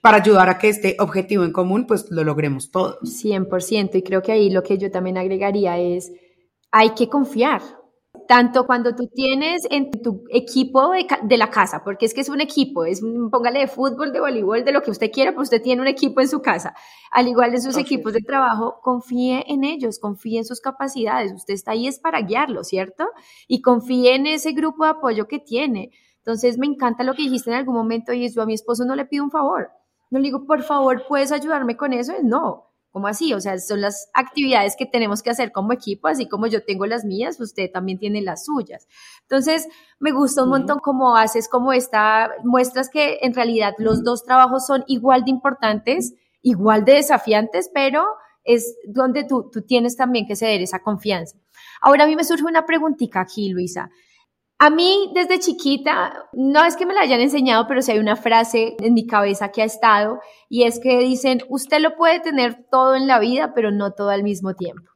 para ayudar a que este objetivo en común, pues lo logremos todos. 100%, y creo que ahí lo que yo también agregaría es, hay que confiar, tanto cuando tú tienes en tu equipo de, la casa, porque es que es un equipo, es póngale de fútbol, de voleibol, de lo que usted quiera, pues usted tiene un equipo en su casa. Al igual de sus equipos de trabajo, confíe en ellos, confíe en sus capacidades. Usted está ahí es para guiarlo, ¿cierto? Y confíe en ese grupo de apoyo que tiene. Entonces, me encanta lo que dijiste en algún momento y yo a mi esposo no le pido un favor. No le digo, por favor, ¿puedes ayudarme con eso? No, ¿Cómo así? O sea, son las actividades que tenemos que hacer como equipo, así como yo tengo las mías, usted también tiene las suyas. Entonces, me gusta un montón cómo haces como esta, muestras que en realidad los dos trabajos son igual de importantes, igual de desafiantes, pero es donde tú, tú tienes también que ceder esa confianza. Ahora a mí me surge una preguntita aquí, Luisa. A mí desde chiquita, no es que me la hayan enseñado, pero sí hay una frase en mi cabeza que ha estado y es que dicen, usted lo puede tener todo en la vida, pero no todo al mismo tiempo.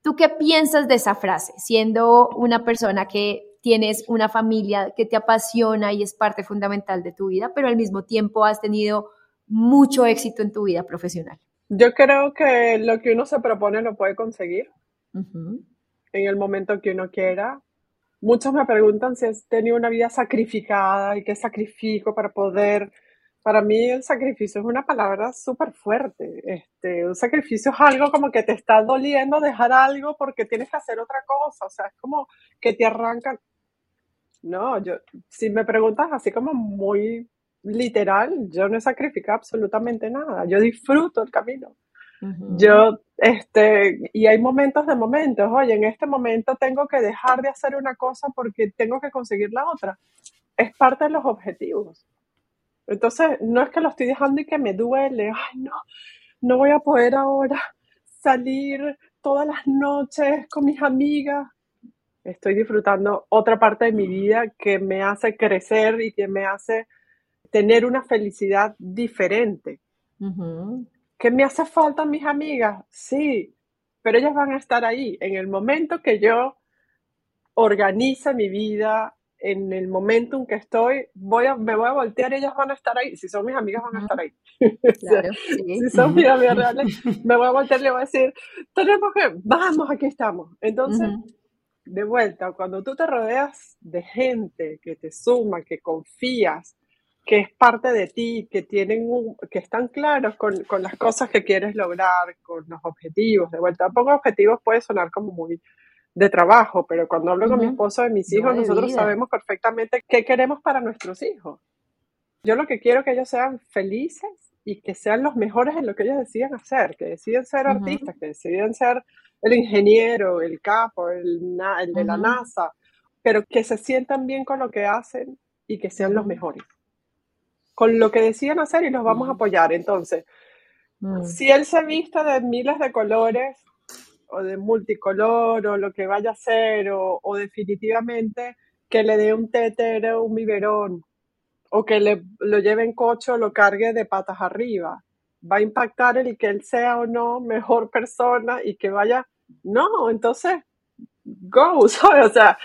¿Tú qué piensas de esa frase, siendo una persona que tienes una familia que te apasiona y es parte fundamental de tu vida, pero al mismo tiempo has tenido mucho éxito en tu vida profesional? Yo creo que lo que uno se propone lo puede conseguir en el momento que uno quiera Muchos me preguntan si he tenido una vida sacrificada y qué sacrifico para poder. Para mí el sacrificio es una palabra súper fuerte. Este, un sacrificio es algo como que te está doliendo dejar algo porque tienes que hacer otra cosa. O sea, es como que te arrancan. No, yo, si me preguntas así como muy literal, yo no he sacrificado absolutamente nada. Yo disfruto el camino. Yo, este, y hay momentos de momentos, oye, en este momento tengo que dejar de hacer una cosa porque tengo que conseguir la otra. Es parte de los objetivos. Entonces, no es que lo estoy dejando y que me duele, ay, no, no voy a poder ahora salir todas las noches con mis amigas. Estoy disfrutando otra parte de mi vida que me hace crecer y que me hace tener una felicidad diferente. ¿Que me hace falta mis amigas? Sí, pero ellas van a estar ahí en el momento que yo organice mi vida, en el momento en que estoy, voy a, me voy a voltear y ellas van a estar ahí. Si son mis amigas, van a estar ahí. Si son mis amigas reales, me voy a voltear y le voy a decir, tenemos que, vamos, aquí estamos. Entonces, de vuelta, cuando tú te rodeas de gente que te suma, que confías, que es parte de ti, que tienen que están claros con, con, las cosas que quieres lograr, con los objetivos. De vuelta, pongo objetivos puede sonar como muy de trabajo, pero cuando hablo con mi esposo y mis hijos, nosotros sabemos perfectamente qué queremos para nuestros hijos. Yo lo que quiero es que ellos sean felices y que sean los mejores en lo que ellos deciden hacer, que deciden ser artistas, que deciden ser el ingeniero, el capo, el, el de la NASA, pero que se sientan bien con lo que hacen y que sean los mejores con lo que decían hacer y los vamos a apoyar. Entonces, mm. si él se viste de miles de colores o de multicolor o lo que vaya a hacer o, definitivamente que le dé un tétero, un biberón o que le, lo lleve en coche o lo cargue de patas arriba, va a impactar el que él sea o no mejor persona y que vaya, no, entonces go, O sea,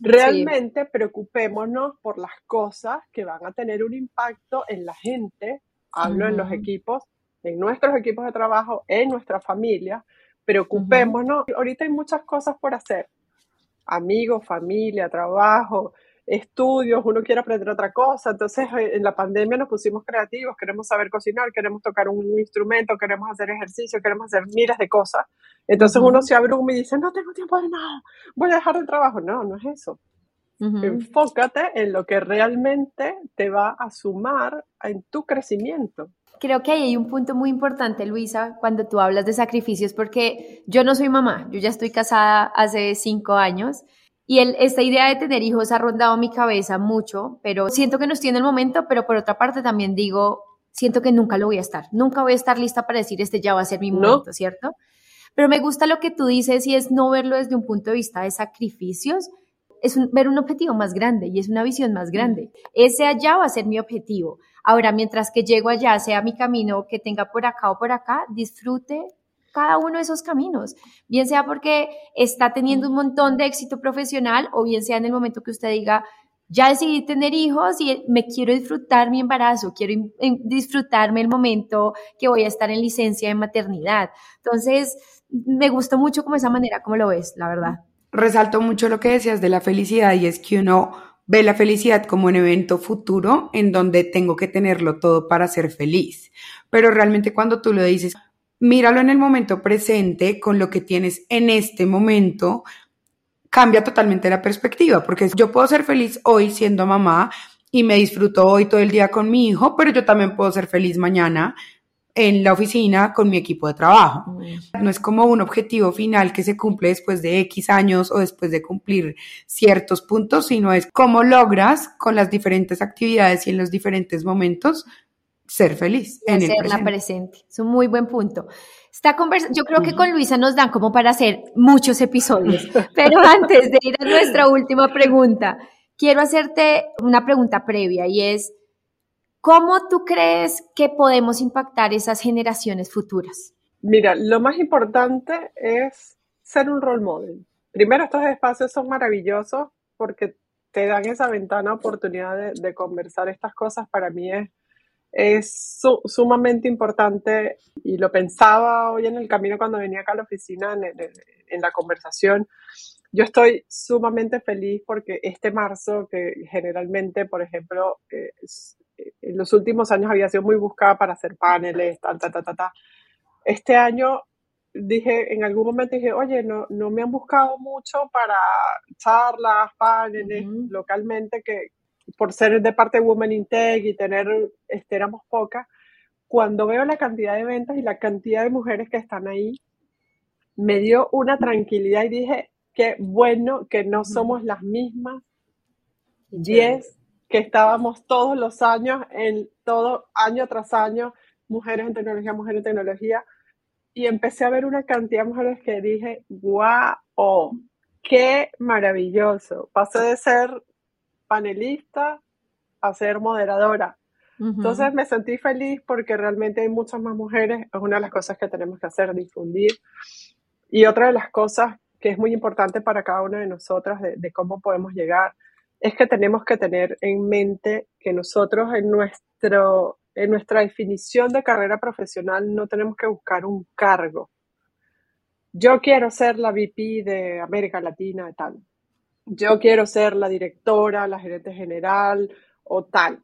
realmente preocupémonos por las cosas que van a tener un impacto en la gente, hablo en los equipos, en nuestros equipos de trabajo, en nuestra familia, preocupémonos. Ahorita hay muchas cosas por hacer, amigos, familia, trabajo, estudios, uno quiere aprender otra cosa. Entonces, eh, en la pandemia nos pusimos creativos, queremos saber cocinar, queremos tocar un instrumento, queremos hacer ejercicio, queremos hacer miles de cosas. Entonces uno se abruma y dice, no tengo tiempo de nada, voy a dejar el trabajo. No, no es eso. Enfócate en lo que realmente te va a sumar en tu crecimiento. Creo que ahí hay un punto muy importante, Luisa, cuando tú hablas de sacrificios, porque yo no soy mamá, yo ya estoy casada hace cinco años y esta idea de tener hijos ha rondado mi cabeza mucho, pero siento que no estoy en el momento, pero por otra parte también digo, siento que nunca lo voy a estar. Nunca voy a estar lista para decir, este ya va a ser mi momento, ¿cierto? Pero me gusta lo que tú dices y es no verlo desde un punto de vista de sacrificios, es ver un objetivo más grande y es una visión más grande. Ese allá va a ser mi objetivo. Ahora, mientras que llego allá, sea mi camino que tenga por acá o por acá, disfrute cada uno de esos caminos, bien sea porque está teniendo un montón de éxito profesional o bien sea en el momento que usted diga, ya decidí tener hijos y me quiero disfrutar mi embarazo, quiero disfrutarme el momento que voy a estar en licencia de maternidad. Entonces, me gustó mucho como esa manera, como lo ves, la verdad. Resalto mucho lo que decías de la felicidad y es que uno ve la felicidad como un evento futuro en donde tengo que tenerlo todo para ser feliz. Pero realmente cuando tú lo dices, míralo en el momento presente con lo que tienes en este momento, cambia totalmente la perspectiva, porque yo puedo ser feliz hoy siendo mamá y me disfruto hoy todo el día con mi hijo, pero yo también puedo ser feliz mañana en la oficina con mi equipo de trabajo. No es como un objetivo final que se cumple después de X años o después de cumplir ciertos puntos, sino es cómo logras con las diferentes actividades y en los diferentes momentos ser feliz. En el presente. presente. Es un muy buen punto. Esta conversa, yo creo que con Luisa nos dan como para hacer muchos episodios, pero antes de ir a nuestra última pregunta, quiero hacerte una pregunta previa y es, ¿cómo tú crees que podemos impactar esas generaciones futuras? Mira, lo más importante es ser un role model. Primero, estos espacios son maravillosos porque te dan esa ventana oportunidad de, de conversar estas cosas. Para mí es es sumamente importante y lo pensaba hoy en el camino cuando venía acá a la oficina en, la conversación. Yo estoy sumamente feliz porque este marzo, que generalmente, por ejemplo, eh, en los últimos años había sido muy buscada para hacer paneles, tal, ta, ta, ta, ta. Este año dije, en algún momento dije, oye, no, no me han buscado mucho para charlas, paneles localmente que, por ser de parte de Women in Tech y tener, este, éramos pocas, cuando veo la cantidad de ventas y la cantidad de mujeres que están ahí, me dio una tranquilidad y dije, qué bueno que no somos las mismas 10 que estábamos todos los años, en todo año tras año, mujeres en tecnología, mujeres en tecnología, y empecé a ver una cantidad de mujeres que dije, wow, qué maravilloso. Pasé de ser panelista a ser moderadora. Entonces me sentí feliz porque realmente hay muchas más mujeres, es una de las cosas que tenemos que hacer, difundir. Y otra de las cosas que es muy importante para cada una de nosotras de, cómo podemos llegar, es que tenemos que tener en mente que nosotros en, nuestro, en nuestra definición de carrera profesional no tenemos que buscar un cargo. Yo quiero ser la VP de América Latina, de tal yo quiero ser la directora, la gerente general o tal.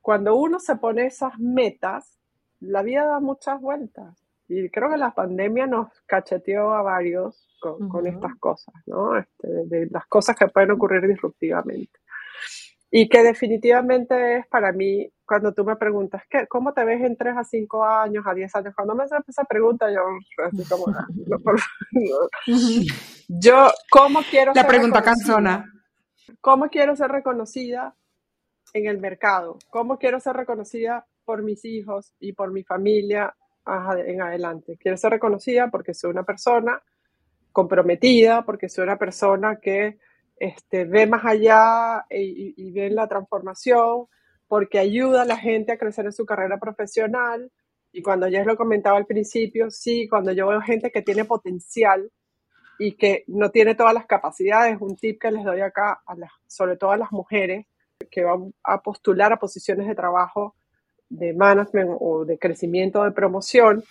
Cuando uno se pone esas metas, la vida da muchas vueltas. Y creo que la pandemia nos cacheteó a varios con, estas cosas, ¿no? Este, de, las cosas que pueden ocurrir disruptivamente. Y que definitivamente es para mí, cuando tú me preguntas, ¿qué, ¿cómo te ves en 3 a 5 años, a 10 años? Cuando me haces esa pregunta, yo estoy como, ah, yo, ¿cómo quiero La pregunta cansona. ¿Cómo quiero ser reconocida en el mercado? ¿Cómo quiero ser reconocida por mis hijos y por mi familia en adelante? Quiero ser reconocida porque soy una persona comprometida, porque soy una persona que este, ve más allá y, ve la transformación, porque ayuda a la gente a crecer en su carrera profesional. Y cuando ya lo comentaba al principio, sí, cuando yo veo gente que tiene potencial y que no tiene todas las capacidades, un tip que les doy acá, a las, sobre todo a las mujeres que van a postular a posiciones de trabajo de management o de crecimiento de promoción,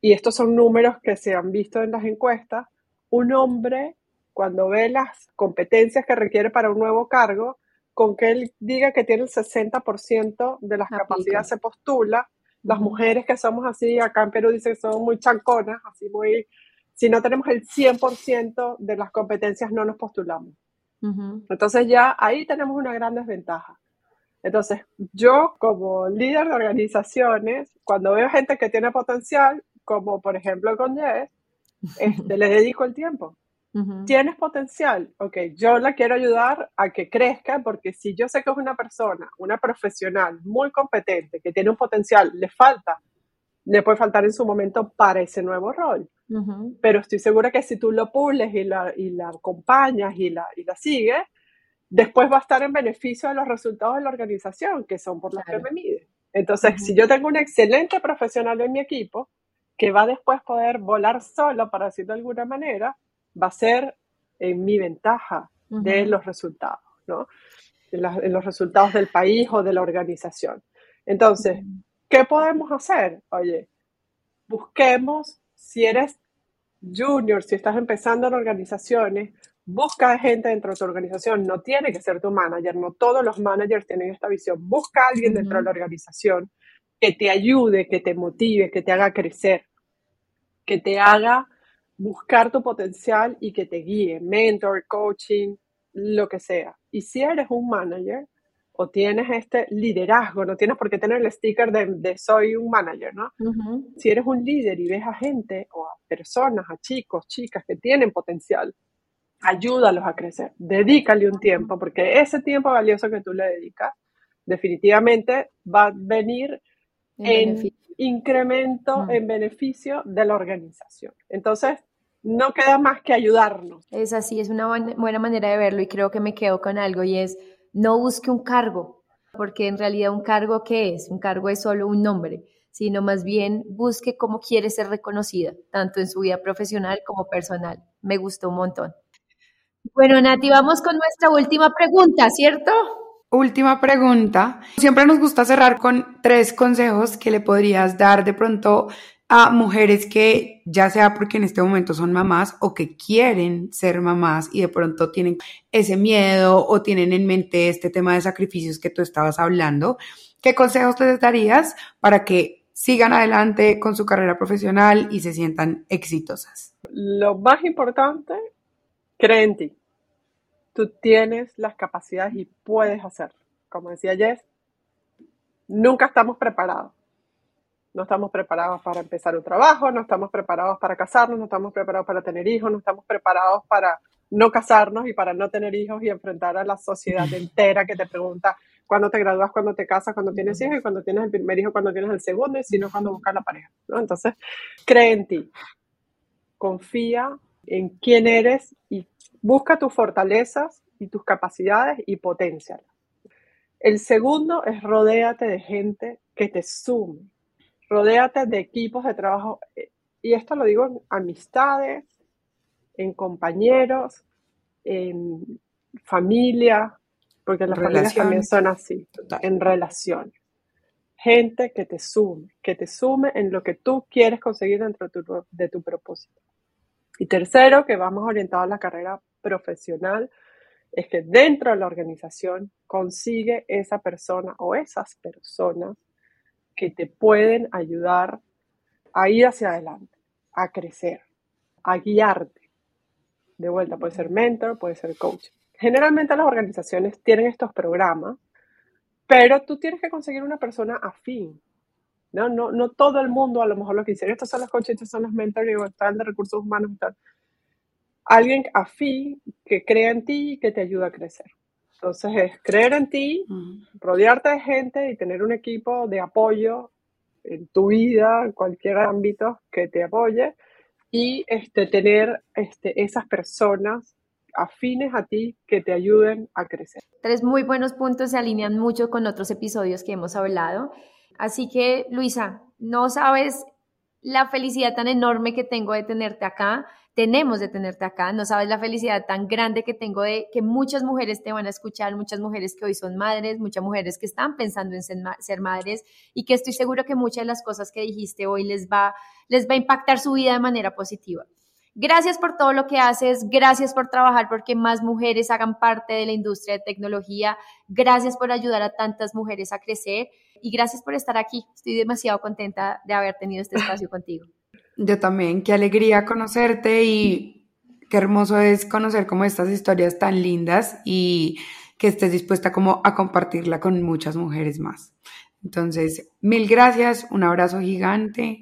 y estos son números que se han visto en las encuestas, un hombre cuando ve las competencias que requiere para un nuevo cargo, con que él diga que tiene el 60% de las capacidades se postula. Las mujeres que somos así, acá en Perú dicen que somos muy chanconas, así muy, si no tenemos el 100% de las competencias no nos postulamos. Entonces ya ahí tenemos una gran desventaja. Entonces, yo como líder de organizaciones, cuando veo gente que tiene potencial, como por ejemplo con Jess, este, le dedico el tiempo. Tienes potencial, ok, yo la quiero ayudar a que crezca porque si yo sé que es una persona, una profesional muy competente, que tiene un potencial, le falta, le puede faltar en su momento para ese nuevo rol. Pero estoy segura que si tú lo pules y la, y la acompañas y la, y la sigues, después va a estar en beneficio de los resultados de la organización, que son por los que me mide. Entonces, si yo tengo un excelente profesional en mi equipo, que va después poder volar solo, para decirlo de alguna manera, va a ser en mi ventaja de los resultados, ¿no? En, los resultados del país o de la organización. Entonces, ¿qué podemos hacer? Oye, busquemos, si eres junior, si estás empezando en organizaciones, busca gente dentro de tu organización, no tiene que ser tu manager, no todos los managers tienen esta visión, busca a alguien dentro de la organización que te ayude, que te motive, que te haga crecer, que te haga buscar tu potencial y que te guíe, mentor, coaching, lo que sea. Y si eres un manager, o tienes este liderazgo, no tienes por qué tener el sticker de, soy un manager, ¿no? Si eres un líder y ves a gente o a personas, a chicos, chicas que tienen potencial, ayúdalos a crecer, dedícale un tiempo, porque ese tiempo valioso que tú le dedicas, definitivamente va a venir en, incremento, en beneficio de la organización. Entonces, no queda más que ayudarnos. Es así, es una buena manera de verlo y creo que me quedo con algo y es no busque un cargo, porque en realidad un cargo ¿qué es? Un cargo es solo un nombre, sino más bien busque cómo quiere ser reconocida, tanto en su vida profesional como personal. Me gustó un montón. Bueno, Nati, vamos con nuestra última pregunta, ¿cierto? Última pregunta. Siempre nos gusta cerrar con tres consejos que le podrías dar de pronto a mujeres que ya sea porque en este momento son mamás o que quieren ser mamás y de pronto tienen ese miedo o tienen en mente este tema de sacrificios que tú estabas hablando, ¿qué consejos les darías para que sigan adelante con su carrera profesional y se sientan exitosas? Lo más importante, cree en ti. Tú tienes las capacidades y puedes hacerlo. Como decía Jess, nunca estamos preparados no estamos preparados para empezar un trabajo, no estamos preparados para casarnos, no estamos preparados para tener hijos, no estamos preparados para no casarnos y para no tener hijos y enfrentar a la sociedad entera que te pregunta cuándo te gradúas, cuándo te casas, cuándo tienes hijos y cuándo tienes el primer hijo, cuándo tienes el segundo y si no, cuándo buscas la pareja. ¿no? Entonces, cree en ti, confía en quién eres y busca tus fortalezas y tus capacidades y potencialas. El segundo es rodéate de gente que te sume, rodéate de equipos de trabajo, y esto lo digo en amistades, en compañeros, en familia, porque las familias también son así, en relación. Gente que te sume, que te sume en lo que tú quieres conseguir dentro de tu, de tu propósito. Y tercero, que vamos orientado a la carrera profesional, es que dentro de la organización consigue esa persona o esas personas que te pueden ayudar a ir hacia adelante, a crecer, a guiarte. De vuelta, puede ser mentor, puede ser coach. Generalmente las organizaciones tienen estos programas, pero tú tienes que conseguir una persona afín. No, no, no todo el mundo a lo mejor lo que estos son los coaches, estos son los mentores, están de recursos humanos tal. Alguien afín que crea en ti y que te ayuda a crecer. Entonces es creer en ti, rodearte de gente y tener un equipo de apoyo en tu vida, en cualquier ámbito que te apoye y este, tener este, esas personas afines a ti que te ayuden a crecer. Tres muy buenos puntos se alinean mucho con otros episodios que hemos hablado. Así que, Luisa, no sabes la felicidad tan enorme que tengo de tenerte acá tenemos de tenerte acá. No sabes la felicidad tan grande que tengo de que muchas mujeres te van a escuchar, muchas mujeres que hoy son madres, muchas mujeres que están pensando en ser, madres y que estoy seguro que muchas de las cosas que dijiste hoy les va, les va a impactar su vida de manera positiva. Gracias por todo lo que haces, gracias por trabajar porque más mujeres hagan parte de la industria de tecnología, gracias por ayudar a tantas mujeres a crecer y gracias por estar aquí. Estoy demasiado contenta de haber tenido este espacio contigo. Yo también, qué alegría conocerte y qué hermoso es conocer como estas historias tan lindas y que estés dispuesta como a compartirla con muchas mujeres más. Entonces, mil gracias, un abrazo gigante.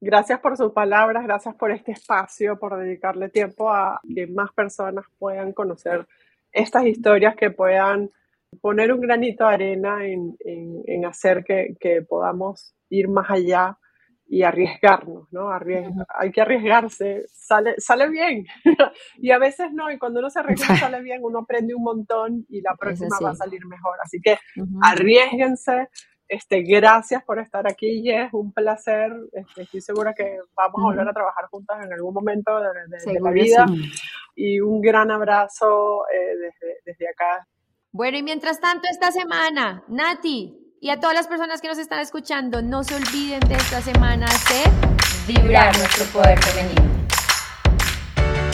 Gracias por sus palabras, gracias por este espacio, por dedicarle tiempo a que más personas puedan conocer estas historias, que puedan poner un granito de arena en, hacer que, que podamos ir más allá y arriesgarnos, ¿no? hay que arriesgarse, sale, sale bien. y a veces no, y cuando uno se arriesga sale bien, uno aprende un montón y la próxima va a salir mejor. Así que arriesguense. Este, gracias por estar aquí, es un placer. Este, estoy segura que vamos a volver a trabajar juntas en algún momento de, la vida. Y un gran abrazo eh, desde, desde acá. Bueno, y mientras tanto, esta semana, Nati, y a todas las personas que nos están escuchando, no se olviden de esta semana de vibrar nuestro poder femenino.